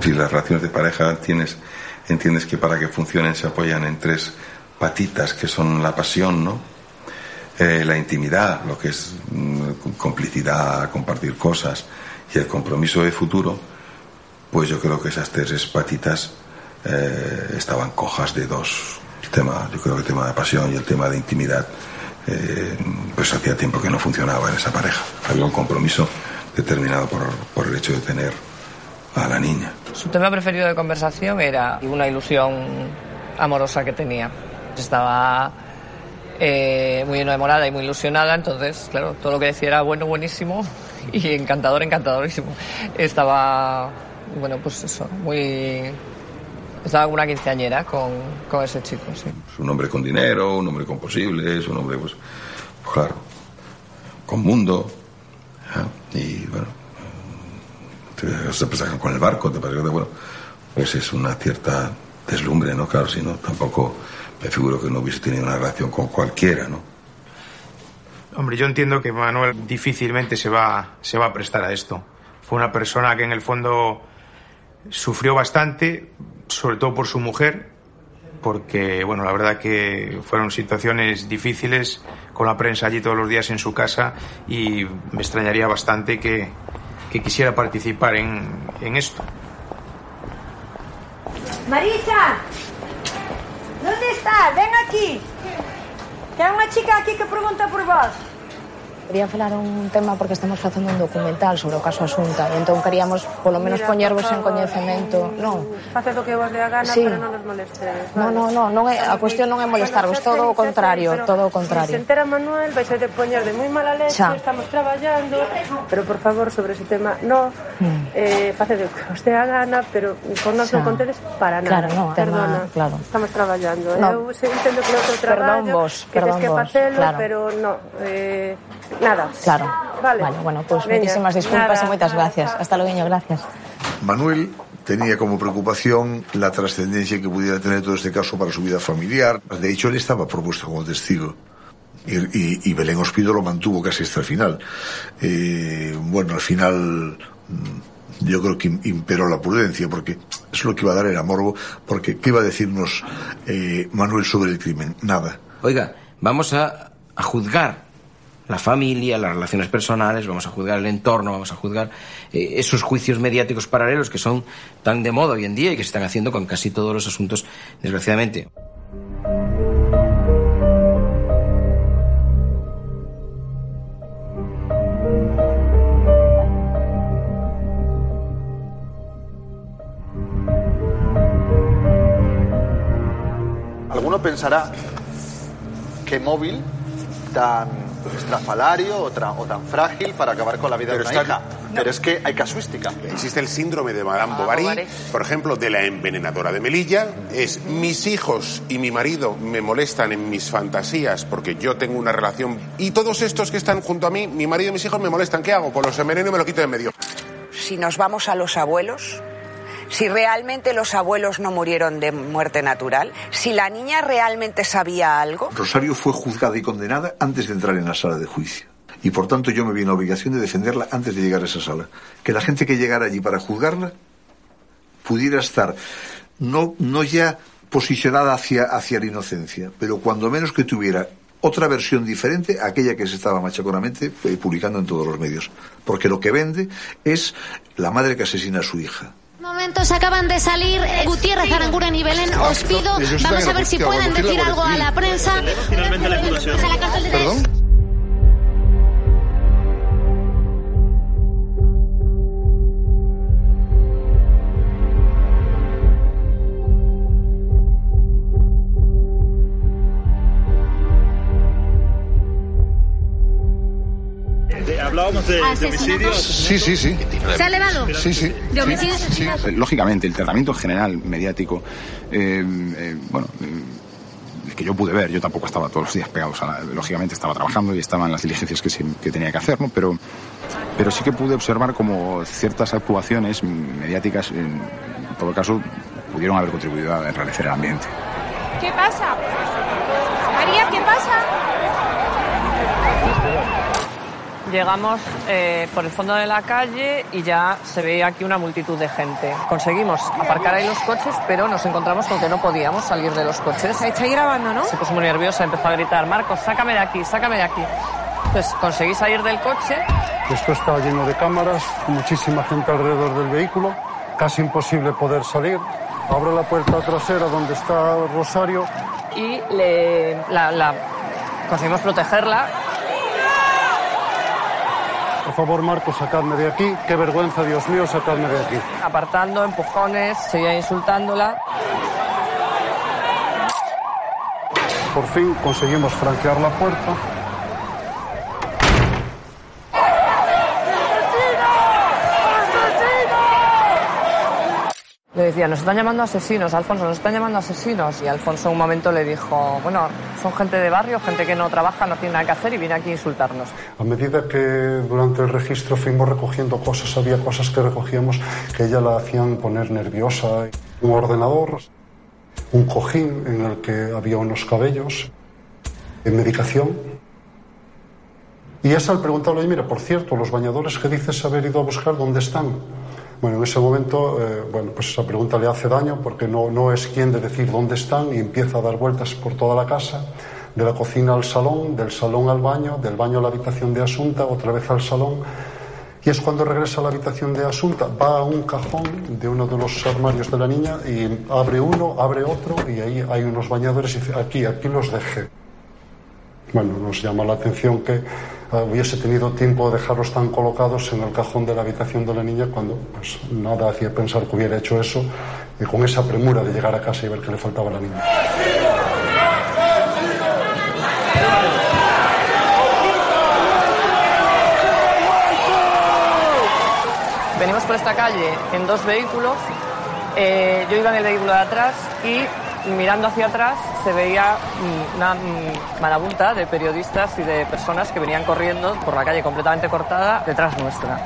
Si las relaciones de pareja tienes, entiendes que para que funcionen se apoyan en tres patitas que son la pasión, ¿no? Eh, la intimidad, lo que es mm, complicidad, compartir cosas y el compromiso de futuro, pues yo creo que esas tres patitas eh, estaban cojas de dos. Tema, yo creo que el tema de pasión y el tema de intimidad, eh, pues hacía tiempo que no funcionaba en esa pareja. Había un compromiso determinado por, por el hecho de tener a la niña. Su tema preferido de conversación era una ilusión amorosa que tenía. Estaba eh, muy enamorada y muy ilusionada, entonces, claro, todo lo que decía era bueno, buenísimo y encantador, encantadorísimo. Estaba bueno, pues eso, muy... Estaba como una quinceañera con, con ese chico, sí. Es un hombre con dinero, un hombre con posibles, un hombre, pues, pues claro, con mundo. ¿eh? Y bueno, te, se pasan con el barco, te parece que, bueno, pues es una cierta deslumbre, ¿no? Claro, si no, tampoco me figuro que no hubiese tenido una relación con cualquiera, ¿no? Hombre, yo entiendo que Manuel difícilmente se va, se va a prestar a esto. Fue una persona que en el fondo sufrió bastante, sobre todo por su mujer, porque, bueno, la verdad que fueron situaciones difíciles con la prensa allí todos los días en su casa y me extrañaría bastante que, que quisiera participar en, en esto. Marisa, ¿dónde estás? Ven aquí. Que hai unha chica aquí que pregunta por vos. Quería falar un tema porque estamos facendo un documental sobre o caso Asunta e entón queríamos polo menos Mira, poñervos en coñecemento. Non. Faced o que vos dé a gana, sí. pero non nos molestedes. Vale. No, no, no, non é, a cuestión non é molestarvos, bueno, todo o contrario, pero, todo o contrario. Se entera Manuel, vais a te poñer de moi mala leche, Xa. estamos traballando, pero por favor, sobre ese tema, no, mm. eh, faced o que vos dé a gana, pero con nos non contedes para nada. Claro, no, Perdona, tema, claro. estamos traballando. ¿eh? No. Eu entendo que é outro traballo, perdón vos, que perdón que facelo, claro. pero no, eh, nada. Claro. Vale. Vale, bueno, pues muchísimas disculpas nada, y muchas gracias. Hasta luego, gracias. Manuel tenía como preocupación la trascendencia que pudiera tener todo este caso para su vida familiar. De hecho, él estaba propuesto como testigo. Y, y- y Belén Ospido lo mantuvo casi hasta el final. Eh, bueno, al final mm, yo creo que im- imperó la prudencia, porque es lo que iba a dar era morbo, porque ¿qué iba a decirnos eh, Manuel sobre el crimen? Nada. Oiga, vamos a, a juzgar la familia, las relaciones personales, vamos a juzgar el entorno, vamos a juzgar eh, esos juicios mediáticos paralelos que son tan de moda hoy en día y que se están haciendo con casi todos los asuntos, desgraciadamente. Alguno pensará que móvil tan estrafalario o, tra- o tan frágil para acabar con la vida Pero de una está- hija. Pero es que hay casuística. Existe el síndrome de Madame Ah, Bovary, Bovary. por ejemplo, de la envenenadora de Melilla. Es mis hijos y mi marido me molestan en mis fantasías porque yo tengo una relación. Y todos estos que están junto a mí, mi marido y mis hijos me molestan. ¿Qué hago? Pues los enveneno y me lo quito de en medio. Si nos vamos a los abuelos, si realmente los abuelos no murieron de muerte natural, si la niña realmente sabía algo, Rosario fue juzgada y condenada antes de entrar en la sala de juicio. Y por tanto yo me vi en la obligación de defenderla antes de llegar a esa sala. Que la gente que llegara allí para juzgarla pudiera estar no, no ya posicionada hacia, hacia la inocencia, pero cuando menos que tuviera otra versión diferente a aquella que se estaba machaconamente eh, publicando en todos los medios. Porque lo que vende es la madre que asesina a su hija. Momentos acaban de salir eh, Gutiérrez, Aranguren y Belén. Os pido, vamos a ver si pueden decir algo a la prensa. A la. Hablábamos de, de Asesinatos. homicidios. Sí, sí, sí. ¿Se ha elevado? Sí, sí. De homicidios Sí, sí. Lógicamente, el tratamiento general mediático, eh, eh, bueno, eh, el que yo pude ver, yo tampoco estaba todos los días pegados a la, lógicamente estaba trabajando y estaba en las diligencias que, se- que tenía que hacer, ¿no? Pero, pero sí que pude observar como ciertas actuaciones mediáticas, en todo caso, pudieron haber contribuido a enrarecer el ambiente. ¿Qué pasa? María, ¿qué pasa? Llegamos eh, por el fondo de la calle y ya se veía aquí una multitud de gente. Conseguimos aparcar ahí los coches, pero nos encontramos con que no podíamos salir de los coches. Estáis grabando, ¿no? Se puso muy nerviosa, empezó a gritar, Marcos, sácame de aquí, sácame de aquí. Entonces conseguí salir del coche Esto está lleno de cámaras, muchísima gente alrededor del vehículo, casi imposible poder salir. Abro la puerta trasera donde está Rosario. y le, la, la- conseguimos protegerla. Por favor, Marco, sacadme de aquí. Qué vergüenza, Dios mío, sacadme de aquí. apartando, empujones, seguía insultándola. Por fin conseguimos franquear la puerta. Le decía, nos están llamando asesinos, Alfonso, nos están llamando asesinos. Y Alfonso en un momento le dijo, bueno, son gente de barrio, gente que no trabaja, no tiene nada que hacer y viene aquí a insultarnos. A medida que durante el registro fuimos recogiendo cosas, había cosas que recogíamos que ella la hacían poner nerviosa. Un ordenador, un cojín en el que había unos cabellos, en medicación. Y es al preguntarle, mira, por cierto, los bañadores que dices haber ido a buscar, ¿dónde están? Bueno, en ese momento, eh, bueno, pues esa pregunta le hace daño porque no, no es quien de decir dónde están y empieza a dar vueltas por toda la casa, de la cocina al salón, del salón al baño, del baño a la habitación de Asunta, otra vez al salón. Y es cuando regresa a la habitación de Asunta, va a un cajón de uno de los armarios de la niña y abre uno, abre otro y ahí hay unos bañadores y dice, aquí, aquí los dejé. Bueno, nos llama la atención que hubiese tenido tiempo de dejarlos tan colocados en el cajón de la habitación de la niña cuando pues, nada hacía pensar que hubiera hecho eso y con esa premura de llegar a casa y ver que le faltaba a la niña. Venimos por esta calle en dos vehículos. Eh, yo iba en el vehículo de atrás y mirando hacia atrás se veía mm, una mm, marabunta de periodistas y de personas que venían corriendo por la calle completamente cortada detrás nuestra.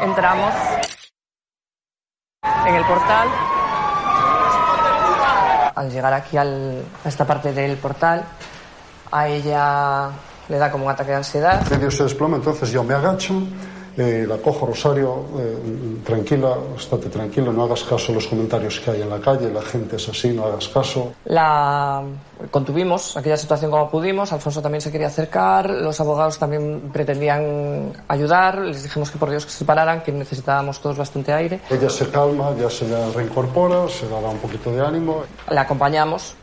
Entramos en el portal. Al llegar aquí al- a esta parte del portal, a ella le da como un ataque de ansiedad. Medio se desploma, entonces yo me agacho, eh, la cojo Rosario, eh, tranquila, estate tranquila, no hagas caso a los comentarios que hay en la calle, la gente es así, no hagas caso. La contuvimos, aquella situación como pudimos. Alfonso también se quería acercar, los abogados también pretendían ayudar. Les dijimos que por Dios que se pararan, que necesitábamos todos bastante aire. Ella se calma, ya se le reincorpora, se le da un poquito de ánimo. La acompañamos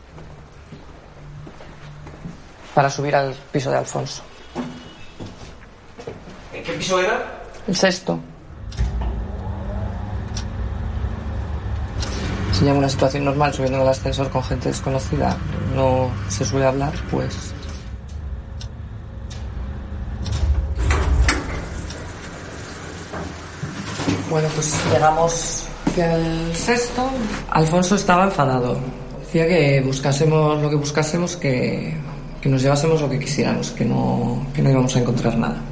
para subir al piso de Alfonso. ¿En qué piso era? El sexto. Ya en una situación normal subiendo en el ascensor con gente desconocida no se suele hablar, pues Bueno, pues llegamos el sexto. Alfonso estaba enfadado. Decía que buscásemos lo que buscásemos, que, que nos llevásemos lo que quisiéramos, que no, que no íbamos a encontrar nada.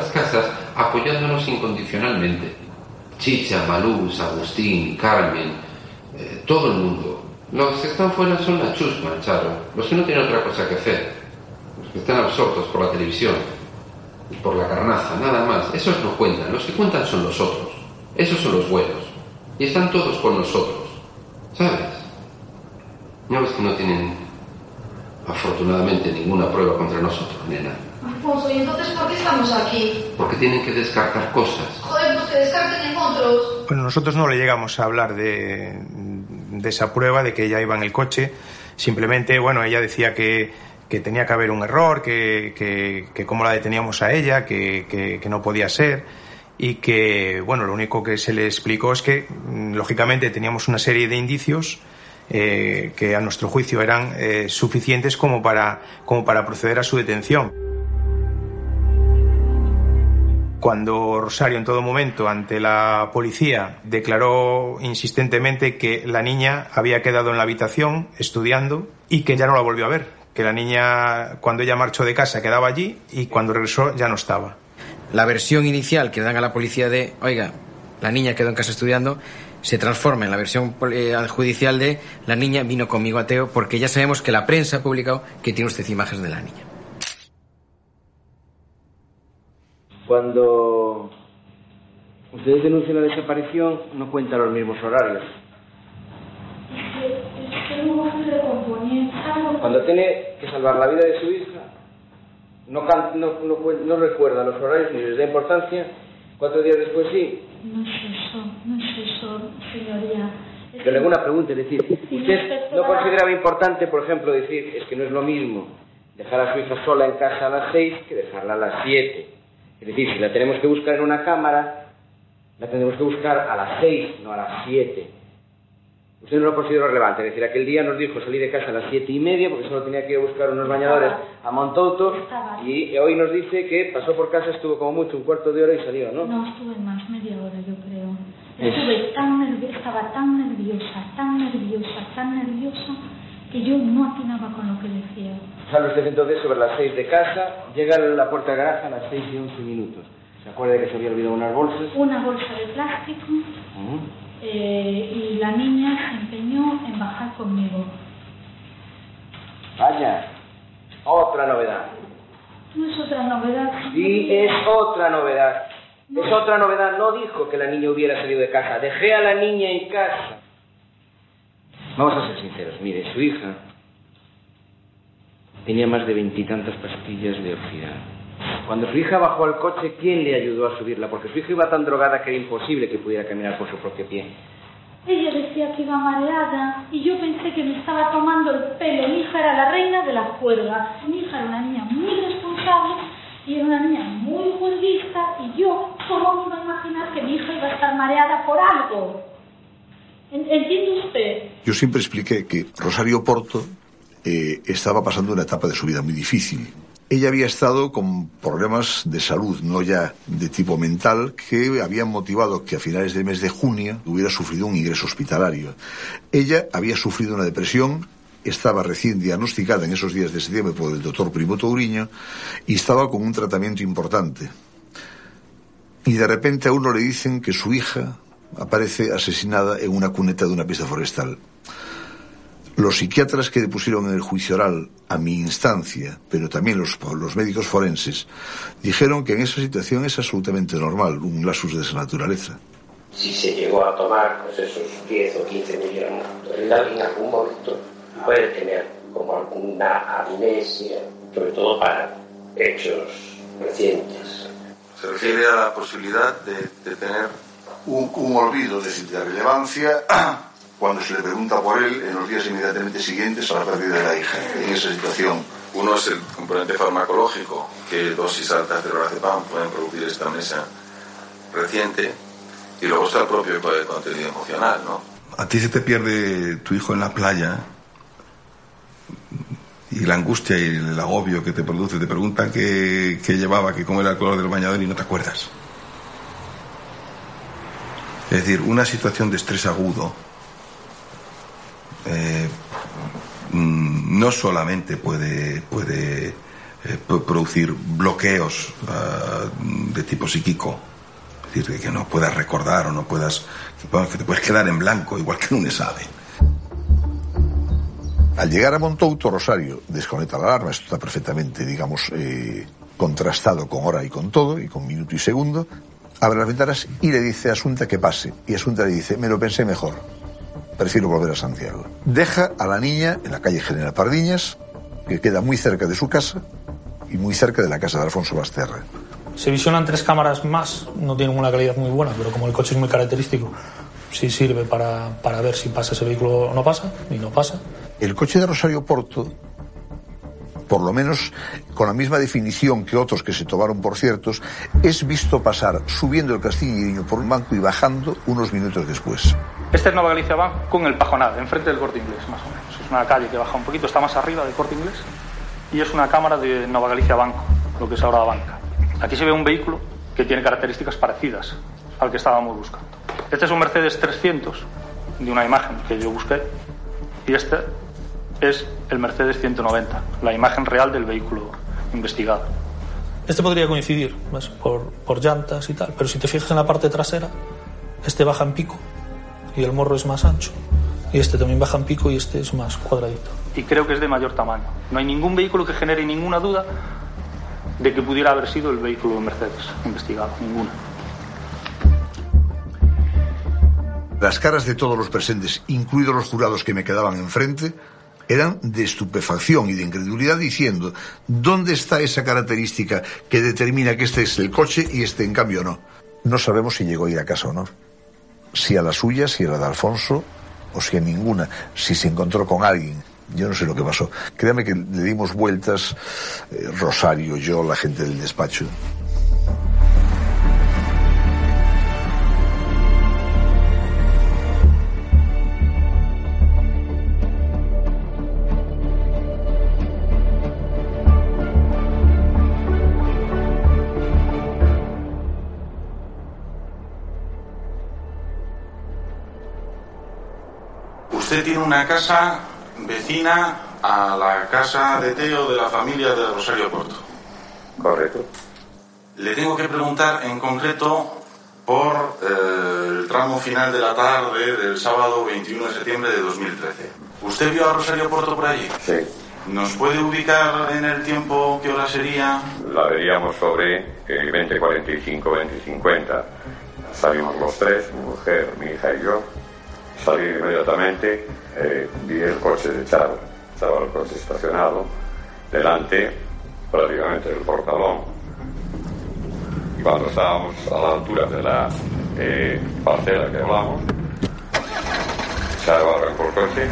Respectivas casas apoyándonos incondicionalmente. Chicha, Malús, Agustín, Carmen, eh, todo el mundo. Los que están fuera son la chusma, Charo. Los que no tienen otra cosa que hacer. Los que están absortos por la televisión y por la carnaza, nada más. Esos no cuentan. Los que cuentan son los otros. Esos son los buenos. Y están todos con nosotros. ¿Sabes? ¿No ves que no tienen afortunadamente ninguna prueba contra nosotros, nena? Alfonso, ¿y entonces por qué estamos aquí? Porque tienen que descartar cosas. Joder, pues que descarten en otros. Bueno, nosotros no le llegamos a hablar de, de esa prueba, de que ella iba en el coche. Simplemente, bueno, ella decía que, que tenía que haber un error, que, que, que cómo la deteníamos a ella, que, que, que no podía ser. Y que, bueno, lo único que se le explicó es que, mm, lógicamente, teníamos una serie de indicios eh, que a nuestro juicio eran eh, suficientes como para, como para proceder a su detención. Cuando Rosario en todo momento ante la policía declaró insistentemente que la niña había quedado en la habitación estudiando y que ya no la volvió a ver, que la niña cuando ella marchó de casa quedaba allí y cuando regresó ya no estaba. La versión inicial que dan a la policía de, oiga, la niña quedó en casa estudiando, se transforma en la versión eh, judicial de, la niña vino conmigo a Teo porque ya sabemos que la prensa ha publicado que tiene usted imágenes de la niña. Cuando ustedes denuncian la desaparición, no cuentan los mismos horarios. Cuando tiene que salvar la vida de su hija, No, no, no, recuerda los horarios ni les da importancia. Cuatro días después sí. No es eso, no es eso, señoría. Es Pero le hago una pregunta, es decir, ¿usted no consideraba importante, por ejemplo, decir, es que no es lo mismo dejar a su hija sola en casa a las seis que dejarla a las siete? Es decir, si la tenemos que buscar en una cámara, la tendremos que buscar a las seis, no a las siete. Usted no lo consideró relevante, es decir, aquel día nos dijo salir de casa a las siete y media porque solo tenía que ir a buscar unos bañadores a Montouto y hoy nos dice que pasó por casa, estuvo como mucho un cuarto de hora y salió, ¿no? No, estuve más, media hora yo creo. Es- Estuve tan nerviosa, estaba tan nerviosa, tan nerviosa, tan nerviosa, que yo no atinaba con lo que decía. Sale usted entonces sobre las 6 de casa, llega a la puerta de garaje a las 6 y 11 minutos. ¿Se acuerda de que se había olvidado unas bolsas? Una bolsa de plástico Ujú. eh, y la niña se empeñó en bajar conmigo. Vaya, otra novedad. No es otra novedad. Sí, es otra novedad. Es otra novedad. No dijo que la niña hubiera salido de casa. Dejé a la niña en casa. Vamos a ser sinceros. Mire, su hija tenía más de veintitantas pastillas de orfidal. Cuando su hija bajó al coche, ¿quién le ayudó a subirla? Porque su hija iba tan drogada que era imposible que pudiera caminar por su propio pie. Ella decía que iba mareada y yo pensé que me estaba tomando el pelo. Mi hija era la reina de la juerga. Mi hija era una niña muy responsable y era una niña muy juerguista y yo, ¿cómo me iba a imaginar que mi hija iba a estar mareada por algo? ¿En- ¿Entiende usted? Yo siempre expliqué que Rosario Porto eh, estaba pasando una etapa de su vida muy difícil. Ella había estado con problemas de salud, no ya de tipo mental, que habían motivado que a finales del mes de junio hubiera sufrido un ingreso hospitalario. Ella había sufrido una depresión, estaba recién diagnosticada en esos días de septiembre por el doctor Primo Touriño y estaba con un tratamiento importante. Y de repente a uno le dicen que su hija aparece asesinada en una cuneta de una pista forestal. Los psiquiatras que depusieron en el juicio oral a mi instancia, pero también los, los médicos forenses, dijeron que en esa situación es absolutamente normal, un lasus de esa naturaleza. si se llegó a tomar pues esos 10 o 15 millones en algún momento puede tener como alguna amnesia, sobre todo para hechos recientes. Se refiere a la posibilidad de, de tener Un, un olvido de, de relevancia cuando se le pregunta por él en los días inmediatamente siguientes a la pérdida de la hija. En esa situación Uno es el componente farmacológico, que dosis altas de lorazepam pueden producir esta amnesia reciente, y luego está el propio co- contenido emocional, ¿no? A ti se te pierde tu hijo en la playa y la angustia y el agobio que te produce, te preguntan qué, qué llevaba, que cómo era el color del bañador y no te acuerdas. Es decir, una situación de estrés agudo eh, mm, no solamente puede, puede eh, pro- producir bloqueos ah, de tipo psíquico, es decir, de que no puedas recordar o no puedas, que, bueno, te puedes quedar en blanco, igual que en un examen. Al llegar a Montouto, Rosario desconecta la alarma, esto está perfectamente, digamos, contrastado con hora y con todo, y con minuto y segundo, abre las ventanas y le dice a Asunta que pase. Y Asunta le dice, me lo pensé mejor, prefiero volver a Santiago. Deja a la niña en la calle General Pardiñas, que queda muy cerca de su casa y muy cerca de la casa de Alfonso Basterra. Se visionan tres cámaras más, no tienen una calidad muy buena, pero como el coche es muy característico, sí sirve para, para ver si pasa ese vehículo o no pasa, y no pasa. El coche de Rosario Porto, por lo menos con la misma definición que otros que se tomaron por ciertos, es visto pasar subiendo el Castilla por un banco y bajando unos minutos después. Este es Nueva Galicia con el Pajonal, enfrente del Corte Inglés, más o menos. Es una calle que baja un poquito, está más arriba del Corte Inglés, y es una cámara de Nueva Galicia Banco, lo que es ahora la banca. Aquí se ve un vehículo que tiene características parecidas al que estábamos buscando. Este es un Mercedes 300, de una imagen que yo busqué, y este es el Mercedes 190, la imagen real del vehículo investigado. Este podría coincidir ¿ves? Por, por llantas y tal, pero si te fijas en la parte trasera, este baja en pico y el morro es más ancho. Y este también baja en pico y este es más cuadradito. Y creo que es de mayor tamaño. No hay ningún vehículo que genere ninguna duda de que pudiera haber sido el vehículo de Mercedes investigado. Ninguna. Las caras de todos los presentes, incluidos los jurados que me quedaban enfrente, eran de estupefacción y de incredulidad diciendo, ¿dónde está esa característica que determina que este es el coche y este en cambio no? No sabemos si llegó a ir a casa o no. Si a la suya, si a la de Alfonso, o si a ninguna, si se encontró con alguien. Yo no sé lo que pasó. Créame que le dimos vueltas, eh, Rosario, yo, la gente del despacho. Tiene una casa vecina a la casa de Teo de la familia de Rosario Porto. Correcto. Le tengo que preguntar en concreto por eh, el tramo final de la tarde del sábado 21 de septiembre de 2013. ¿Usted vio a Rosario Porto por allí? Sí. ¿Nos puede ubicar en el tiempo qué hora sería? La veríamos sobre eh, 20.45, 20.50. Salimos los tres, mi mujer, mi hija y yo. Salí inmediatamente, eh, vi el coche de Charo. Estaba el coche estacionado delante, prácticamente del portalón. Y cuando estábamos a la altura de la eh, parcela que hablamos, Charo arrancó el coche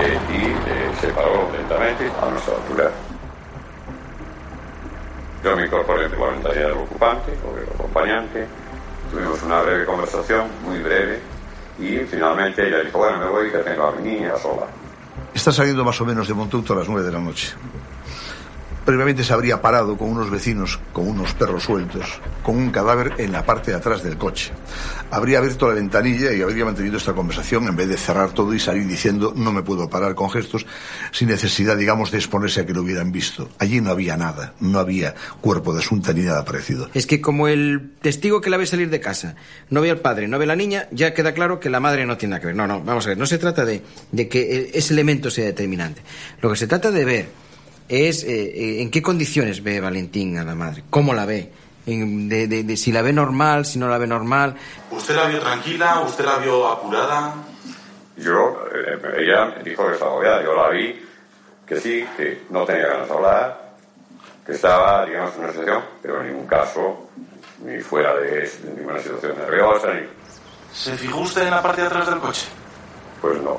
eh, y se paró lentamente a nuestra altura. Yo me incorporé por la del ocupante, con el acompañante, tuvimos una breve conversación, muy breve, y finalmente ella dijo, bueno, me voy, que tengo a mi niña sola. Está saliendo más o menos de Montauto a las nueve de la noche. Previamente se habría parado con unos vecinos, con unos perros sueltos, con un cadáver en la parte de atrás del coche. Habría abierto la ventanilla y habría mantenido esta conversación en vez de cerrar todo y salir diciendo no me puedo parar con gestos, sin necesidad, digamos, de exponerse a que lo hubieran visto. Allí no había nada, no había cuerpo de asunta ni nada parecido. Es que como el testigo que la ve salir de casa no ve al padre, no ve a la niña, ya queda claro que la madre no tiene nada que ver. No, no, vamos a ver, no se trata de, de que ese elemento sea determinante. Lo que se trata de ver es eh, en qué condiciones ve Valentín a la madre, cómo la ve, en- de, de- de si la ve normal, si no la ve normal. ¿Usted la vio tranquila? ¿Usted la vio apurada? Yo, eh, ella me dijo que estaba agobiada, yo la vi, que sí, que no tenía ganas de hablar, que estaba, digamos, en una situación, pero en ningún caso, ni fuera de, de ninguna situación nerviosa, ni... ¿Se fijó usted en la parte de atrás del coche? Pues no.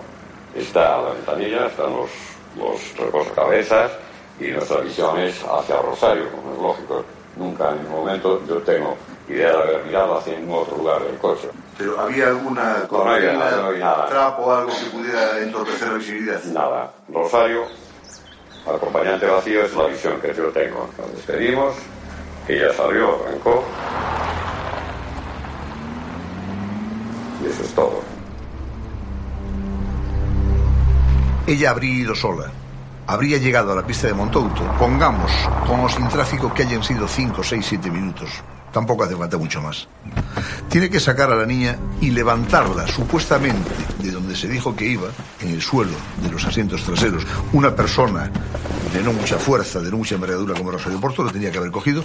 Está a la ventanilla, están los, los reposacabezas y nuestra visión es hacia Rosario, como es lógico. Nunca en ningún momento yo tengo idea de haber mirado hacia ningún otro lugar del coche. Pero había alguna No, no no trapo, algo que pudiera entorpecer la visibilidad. Nada. Rosario, acompañante vacío, es la visión que yo tengo. Nos despedimos, ella salió, arrancó. Y eso es todo. Ella habría ido sola. Habría llegado a la pista de Montouto, pongamos, con o sin tráfico, que hayan sido 5, 6, 7 minutos. Tampoco hace falta mucho más. Tiene que sacar a la niña y levantarla, supuestamente, de donde se dijo que iba, en el suelo de los asientos traseros. Una persona de no mucha fuerza, de no mucha envergadura como Rosario Porto, lo tenía que haber cogido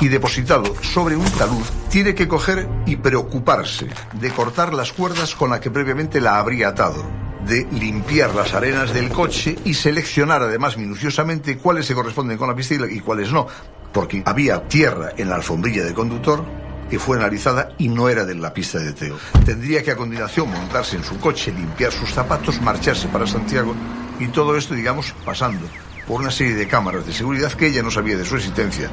y depositado sobre un talud. Tiene que coger y preocuparse de cortar las cuerdas con las que previamente la habría atado de limpiar las arenas del coche y seleccionar además minuciosamente cuáles se corresponden con la pista y cuáles no, porque había tierra en la alfombrilla del conductor que fue analizada y no era de la pista de Teo. Tendría que a continuación montarse en su coche, limpiar sus zapatos, marcharse para Santiago y todo esto, digamos, pasando por una serie de cámaras de seguridad que ella no sabía de su existencia.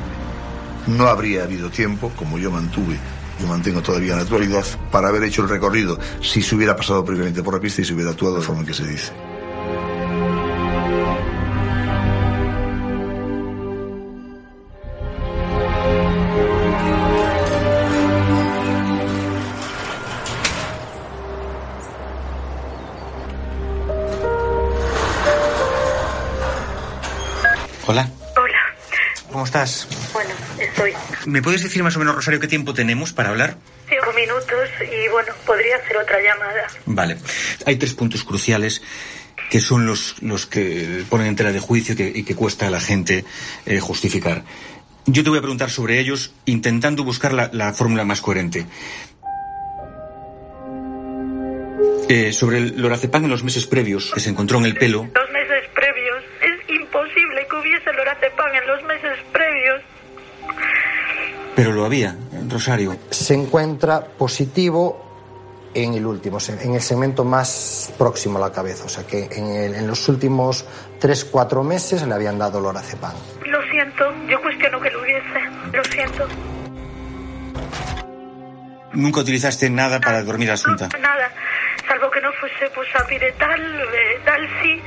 No habría habido tiempo, como yo mantuve y mantengo todavía en la actualidad, para haber hecho el recorrido si se hubiera pasado previamente por la pista y se hubiera actuado de forma en que se dice. Hola. Hola, ¿Cómo estás? ¿Me puedes decir más o menos, Rosario, qué tiempo tenemos para hablar? cinco minutos y bueno, podría hacer otra llamada. Vale. Hay tres puntos cruciales que son los, los que ponen en tela de juicio y que, y que cuesta a la gente eh, justificar. Yo te voy a preguntar sobre ellos intentando buscar la, la fórmula más coherente. Eh, sobre el lorazepam en los meses previos que se encontró en el pelo, Los meses previos. Es imposible que hubiese lorazepam en los meses previos. Pero lo había, Rosario. Se encuentra positivo en el último, en el segmento más próximo a la cabeza. O sea que en, el- en los últimos 3-4 meses le habían dado lorazepam. Lo siento, yo cuestiono que lo hubiese. Lo siento. Nunca utilizaste nada para dormir asunta. Nada. Salvo que no fuese pues apiretal, eh, Dalsi,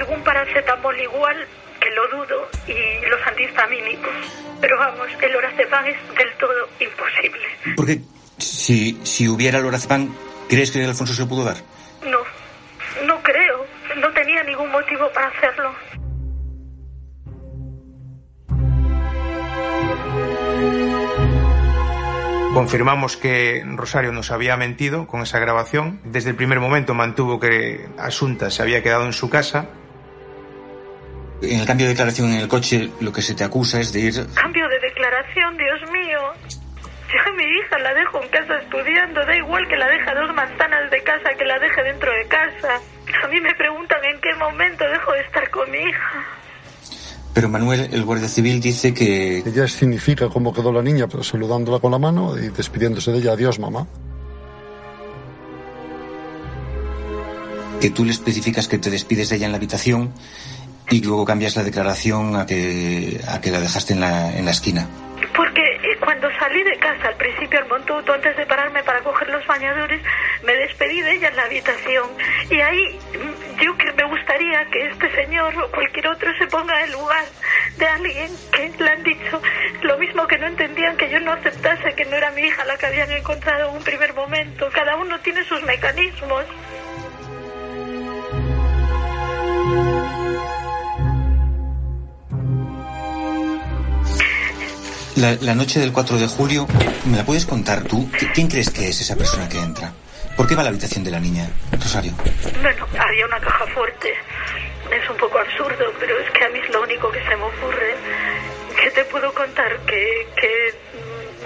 algún paracetamol igual, que lo dudo, y los antihistamínicos. Pero vamos, el lorazepam es del todo imposible. Porque si, si hubiera lorazepam, ¿crees que Alfonso se lo pudo dar? No, no creo. No tenía ningún motivo para hacerlo. Confirmamos que Rosario nos había mentido con esa grabación. Desde el primer momento mantuvo que Asunta se había quedado en su casa. En el cambio de declaración en el coche, lo que se te acusa es de ir... Cambio de declaración, Dios mío. Yo a mi hija la dejo en casa estudiando, da igual que la deje a dos manzanas de casa que la deje dentro de casa. A mí me preguntan en qué momento dejo de estar con mi hija. Pero Manuel, el guardia civil, dice que... Ella significa cómo quedó la niña, pero saludándola con la mano y despidiéndose de ella. Adiós, mamá. que tú le especificas que te despides de ella en la habitación y luego cambias la declaración a que, a que la dejaste en la, en la esquina. Porque eh, cuando salí de casa al principio al Montuto, antes de pararme para coger los bañadores, me despedí de ella en la habitación. Y ahí mm, yo que me gustaría que este señor o cualquier otro se ponga en lugar de alguien que le han dicho lo mismo que no entendían que yo no aceptase que no era mi hija la que habían encontrado en un primer momento. Cada uno tiene sus mecanismos. La, noche del 4 de julio, ¿me la puedes contar tú? ¿Qui- ¿Quién crees que es esa persona que entra? ¿Por qué va a la habitación de la niña, Rosario? Bueno, había una caja fuerte. Es un poco absurdo, pero es que a mí es lo único que se me ocurre. ¿Qué te puedo contar? Que, que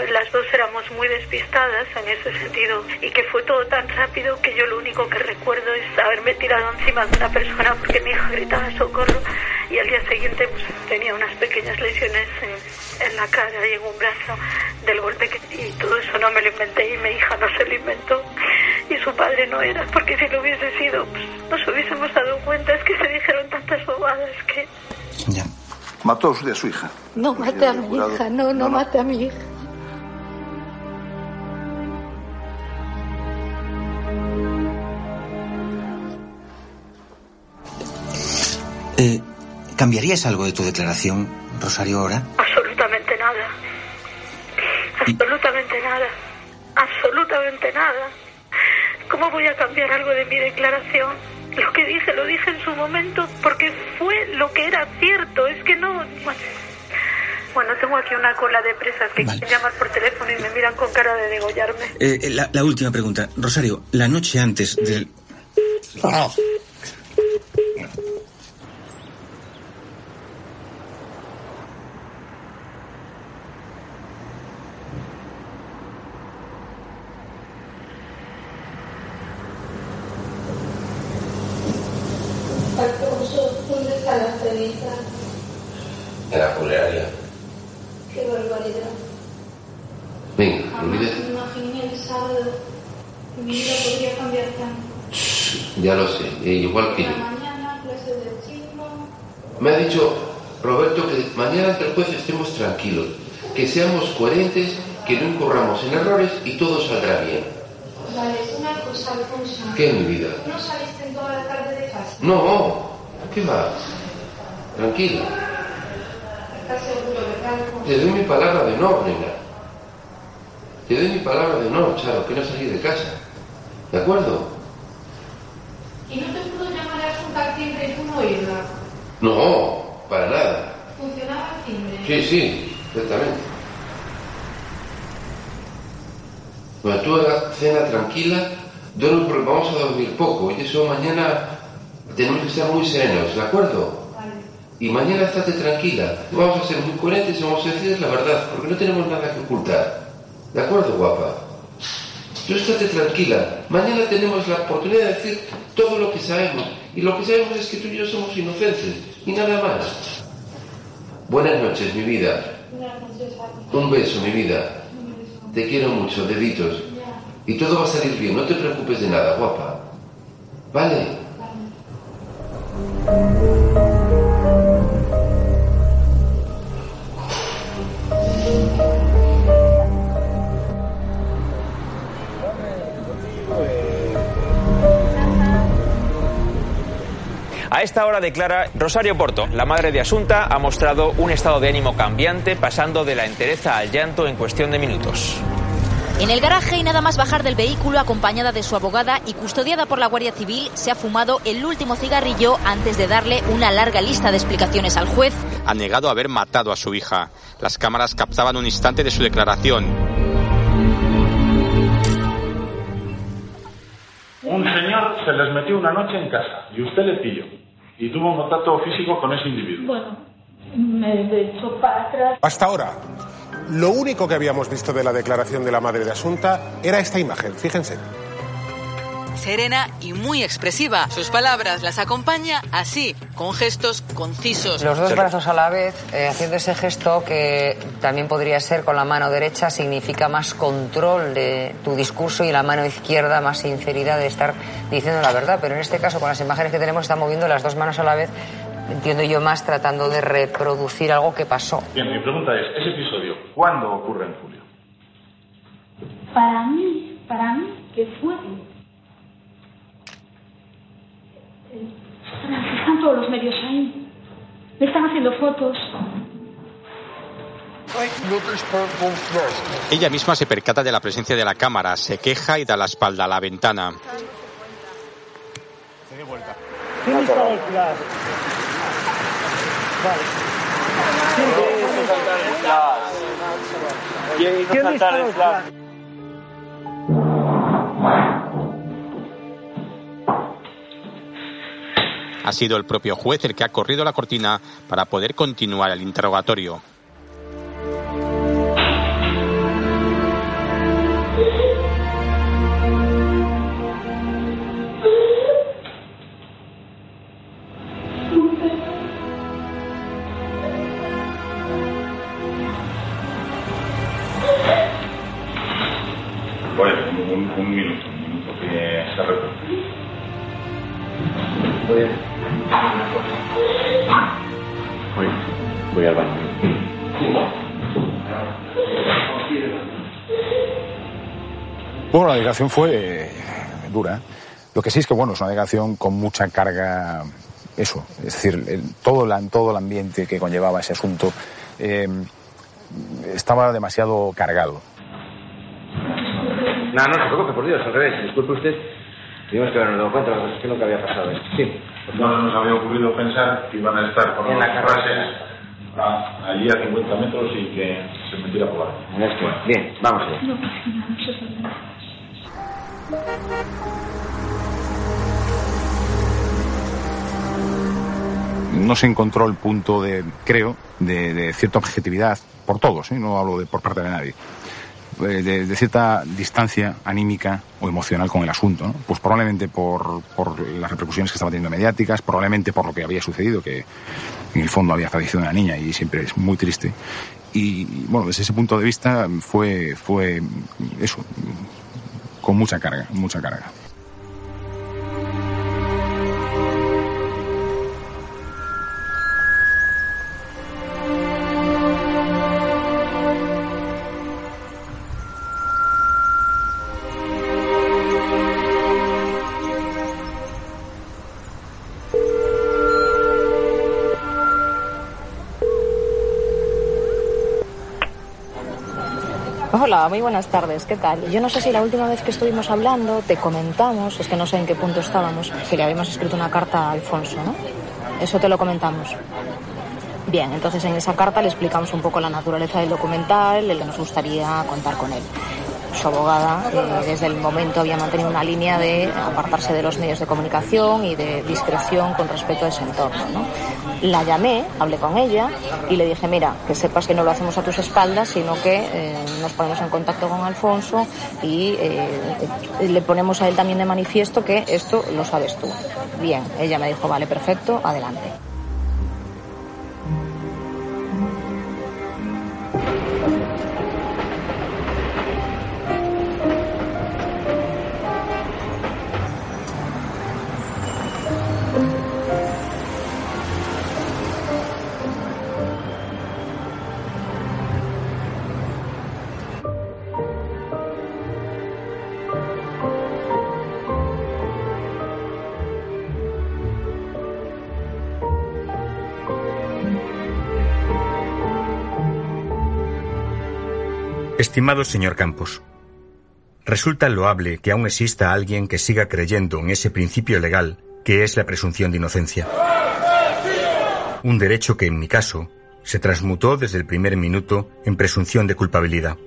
las dos éramos muy despistadas en ese sentido y que fue todo tan rápido que yo lo único que recuerdo es haberme tirado encima de una persona porque mi hija gritaba socorro y al día siguiente pues, tenía unas pequeñas lesiones en, en la cara y en un brazo del golpe que y todo eso no me lo inventé y mi hija no se lo inventó y su padre no era porque si lo hubiese sido pues, nos hubiésemos dado cuenta es que se dijeron tantas bobadas que Mató a usted a su hija. No mate a mi hija, no, no mate a mi hija. Eh, ¿Cambiarías algo de tu declaración, Rosario, ahora? absolutamente nada absolutamente nada absolutamente nada ¿cómo voy a cambiar algo de mi declaración? lo que dije lo dije en su momento porque fue lo que era cierto es que no bueno, tengo aquí una cola de presas que quieren llamar por teléfono y me miran con cara de degollarme Eh, eh, la, la última pregunta. Rosario, la noche antes del... Ah. Alfonso, ¿dónde está la cenita? En la funeraria. Qué barbaridad. Venga, olvídate. me imaginé el sábado mi vida podría cambiar tanto. Ya lo sé, eh, igual que yo. La mañana, clase de chino. Me ha dicho Roberto que mañana ante el juez estemos tranquilos, que seamos coherentes, que no incurramos en errores y todo saldrá bien. Una cosa, Alfonso. ¿Qué, mi vida? ¿No saliste en toda la tarde de casa? No, ¿qué va? Tranquila. ¿Estás seguro, verdad, Alfonso? Te doy mi palabra de honor, nena. Te doy mi palabra de honor, Charo, que no salí de casa. ¿De acuerdo? ¿Y no te pudo llamar a su timbre y tú no irla? No, para nada. ¿Funcionaba el timbre? Sí, sí, exactamente. Bueno, tú cena tranquila, porque vamos a dormir poco y eso mañana tenemos que estar muy serenos, ¿de acuerdo? Y mañana estate tranquila, vamos a ser muy coherentes y vamos a decir la verdad, porque no tenemos nada que ocultar. ¿De acuerdo, guapa? Tú estate tranquila. Mañana tenemos la oportunidad de decir todo lo que sabemos. Y lo que sabemos es que tú y yo somos inocentes. Y nada más. Buenas noches, mi vida. Un beso, mi vida. Te quiero mucho, deditos. Y todo va a salir bien. No te preocupes de nada, guapa. ¿Vale? Esta hora declara Rosario Porto. La madre de Asunta ha mostrado un estado de ánimo cambiante, pasando de la entereza al llanto en cuestión de minutos. En el garaje y nada más bajar del vehículo acompañada de su abogada y custodiada por la Guardia Civil, se ha fumado el último cigarrillo antes de darle una larga lista de explicaciones al juez. Ha negado haber matado a su hija. Las cámaras captaban un instante de su declaración. Un señor se les metió una noche en casa y usted le pilló. Y tuvo un contacto físico con ese individuo. Bueno, me echó para atrás. Hasta ahora, lo único que habíamos visto de la declaración de la madre de Asunta era esta imagen, fíjense. Serena y muy expresiva. Sus palabras las acompaña así, con gestos concisos. Los dos brazos a la vez, eh, haciendo ese gesto que también podría ser con la mano derecha, significa más control de tu discurso y la mano izquierda más sinceridad de estar diciendo la verdad. Pero en este caso, con las imágenes que tenemos, está moviendo las dos manos a la vez, entiendo yo más tratando de reproducir algo que pasó. Bien, mi pregunta es, ese episodio, ¿cuándo ocurre en julio? Para mí, para mí, que fue. Están todos los medios ahí. Me están haciendo fotos. Ella misma se percata de la presencia de la cámara, se queja y da la espalda a la ventana. ¿Quién está? ¿Quién hizo saltar el flash? Ha sido el propio juez el que ha corrido la cortina para poder continuar el interrogatorio. Bueno, la declaración fue eh, dura. Lo que sí es que, bueno, es una declaración con mucha carga, eso, es decir, el- todo, la- todo el ambiente que conllevaba ese asunto eh, estaba demasiado cargado. No, no se preocupe, por Dios, al revés. Disculpe usted. Tuvimos que habernos dado cuenta que es lo que había pasado. Sí. No nos había ocurrido pensar que iban a estar con En los la frases a- allí a 50 metros y que se metiera por ahí. Bien, vamos allá. No se encontró el punto de, creo, de, cierta objetividad por todos, ¿eh? no hablo de por parte de nadie, eh, de, cierta distancia anímica o emocional con el asunto. Pues probablemente por, por las repercusiones que estaba teniendo mediáticas, probablemente por lo que había sucedido, que en el fondo había fallecido una niña y siempre es muy triste. Y bueno, desde ese punto de vista fue, fue eso, con mucha carga, mucha carga. Muy buenas tardes, ¿qué tal? Yo no sé si la última vez que estuvimos hablando te comentamos, es que no sé en qué punto estábamos, que le habíamos escrito una carta a Alfonso, ¿no? Eso te lo comentamos. Bien, entonces en esa carta le explicamos un poco la naturaleza del documental, el que nos gustaría contar con él. Su abogada eh, desde el momento había mantenido una línea de apartarse de los medios de comunicación y de discreción con respecto a ese entorno. ¿no? La llamé, hablé con ella y le dije, mira, que sepas que no lo hacemos a tus espaldas, sino que eh, nos ponemos en contacto con Alfonso y eh, le ponemos a él también de manifiesto que esto lo sabes tú. Bien, ella me dijo, vale, perfecto, adelante. Estimado señor Campos, resulta loable que aún exista alguien que siga creyendo en ese principio legal que es la presunción de inocencia. Un derecho que, en mi caso, se transmutó desde el primer minuto en presunción de culpabilidad.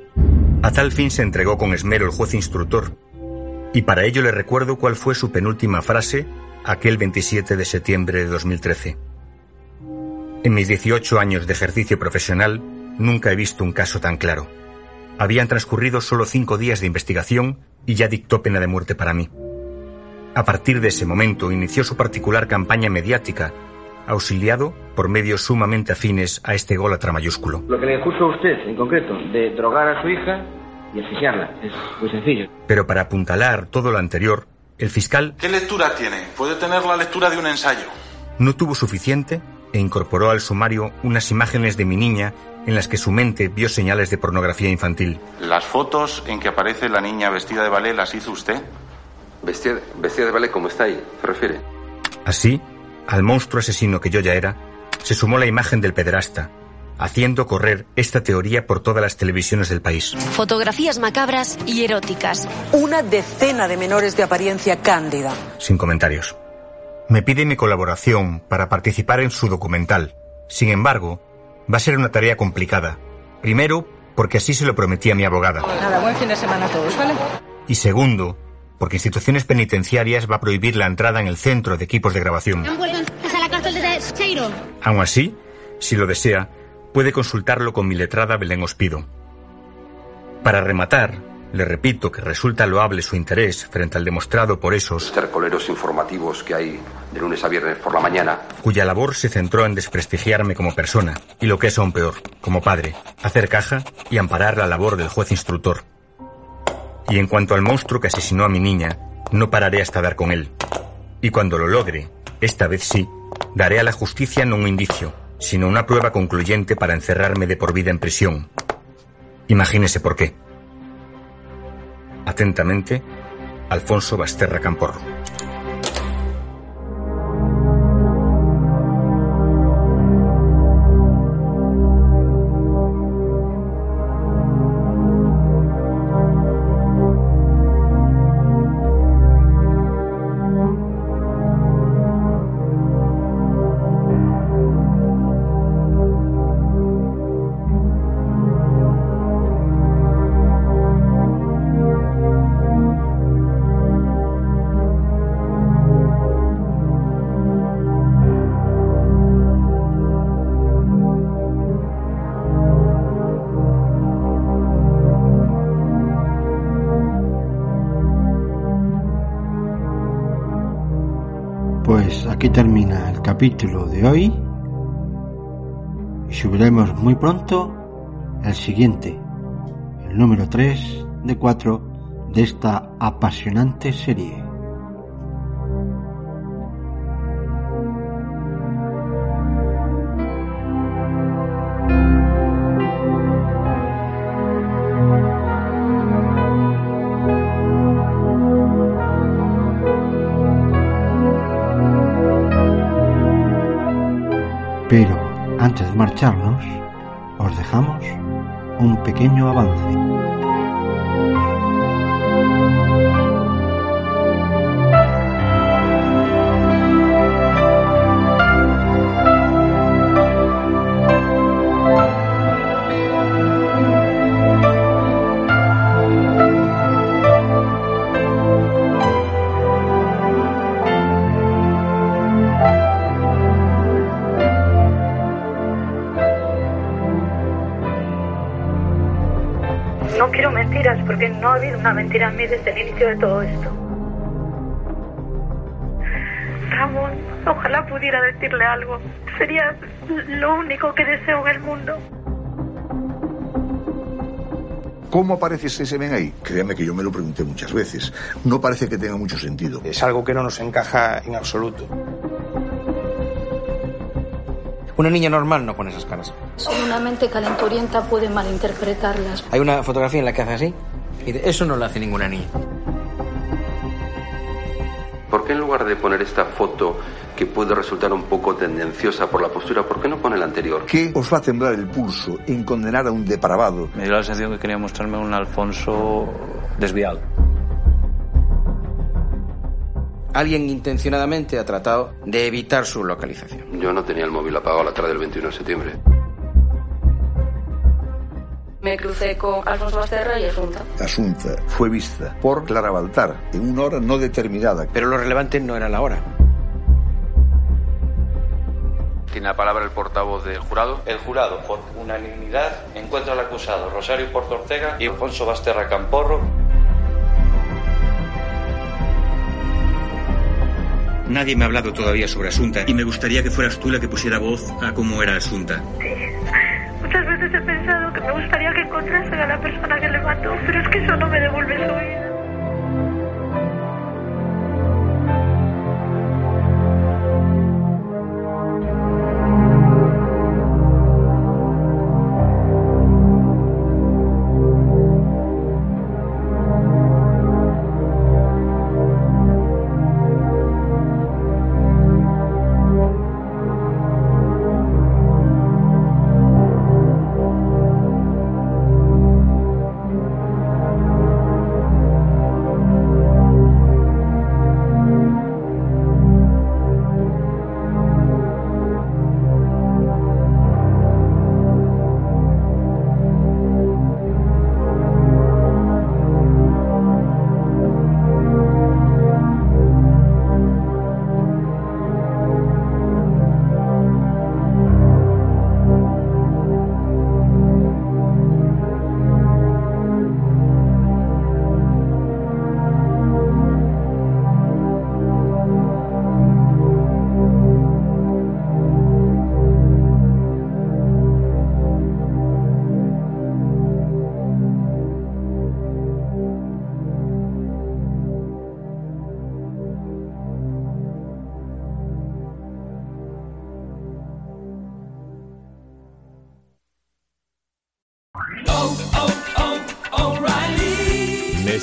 A tal fin se entregó con esmero el juez instructor, y para ello le recuerdo cuál fue su penúltima frase aquel 27 de septiembre de 2013. En mis 18 años de ejercicio profesional nunca he visto un caso tan claro. Habían transcurrido solo cinco días de investigación y ya dictó pena de muerte para mí. A partir de ese momento inició su particular campaña mediática, auxiliado por medios sumamente afines a este gólatra mayúsculo. Lo que le acuso a usted, en concreto, de drogar a su hija y asfixiarla. Es muy sencillo. Pero para apuntalar todo lo anterior, el fiscal ¿Qué lectura tiene? Puede tener la lectura de un ensayo. no tuvo suficiente e incorporó al sumario unas imágenes de mi niña en las que su mente vio señales de pornografía infantil. ¿Las fotos en que aparece la niña vestida de ballet las hizo usted? Vestida, vestida de ballet como está ahí, se refiere. Así, al monstruo asesino que yo ya era, se sumó la imagen del pederasta, haciendo correr esta teoría por todas las televisiones del país. Fotografías macabras y eróticas. Una decena de menores de apariencia cándida. Sin comentarios. Me pide mi colaboración para participar en su documental. Sin embargo, va a ser una tarea complicada. Primero, porque así se lo prometí a mi abogada. Nada, buen fin de semana a todos, ¿vale? Y segundo, porque instituciones penitenciarias va a prohibir la entrada en el centro de equipos de grabación. Han vuelto a la cárcel de Cheiro. Aún así, si lo desea, puede consultarlo con mi letrada Belén Ospido. Para rematar, le repito que resulta loable su interés frente al demostrado por esos Tercoleros informativos que hay de lunes a viernes por la mañana. cuya labor se centró en desprestigiarme como persona, y lo que es aún peor, como padre, hacer caja y amparar la labor del juez instructor. Y en cuanto al monstruo que asesinó a mi niña, no pararé hasta dar con él. Y cuando lo logre, esta vez sí, daré a la justicia no un indicio, sino una prueba concluyente para encerrarme de por vida en prisión. Imagínese por qué. Atentamente, Alfonso Basterra Camporro. Aquí termina el capítulo de hoy y subiremos muy pronto el siguiente, el número 3 de 4 de esta apasionante serie. Pero antes de marcharnos, os dejamos un pequeño avance. No ha habido una mentira en mí desde el inicio de todo esto. Ramón, ojalá pudiera decirle algo. Sería lo único que deseo en el mundo. ¿Cómo aparece ese semen ahí? Créame que yo me lo pregunté muchas veces. No parece que tenga mucho sentido. Es algo que no nos encaja en absoluto. Una niña normal no pone esas caras. Solo una mente calenturienta puede malinterpretarlas. Hay una fotografía en la que hace así y eso no lo hace ninguna niña. ¿Por qué en lugar de poner esta foto que puede resultar un poco tendenciosa por la postura, ¿por qué no pone la anterior? ¿Qué os va a temblar el pulso en condenar a un depravado? Me dio la sensación que quería mostrarme un Alfonso desviado. Alguien intencionadamente ha tratado de evitar su localización. Yo no tenía el móvil apagado a la tarde del 21 de septiembre. Me crucé con Alfonso Basterra y Asunta. Asunta fue vista por Clara Baltar en una hora no determinada. Pero lo relevante no era la hora. Tiene la palabra el portavoz del jurado. El jurado, por unanimidad, encuentra al acusado Rosario Porto Ortega y Alfonso Basterra Camporro. Nadie me ha hablado todavía sobre Asunta y me gustaría que fueras tú la que pusiera voz a cómo era Asunta. Sí. Encontrasen a la persona que le mató, pero es que eso no me devuelve su vida.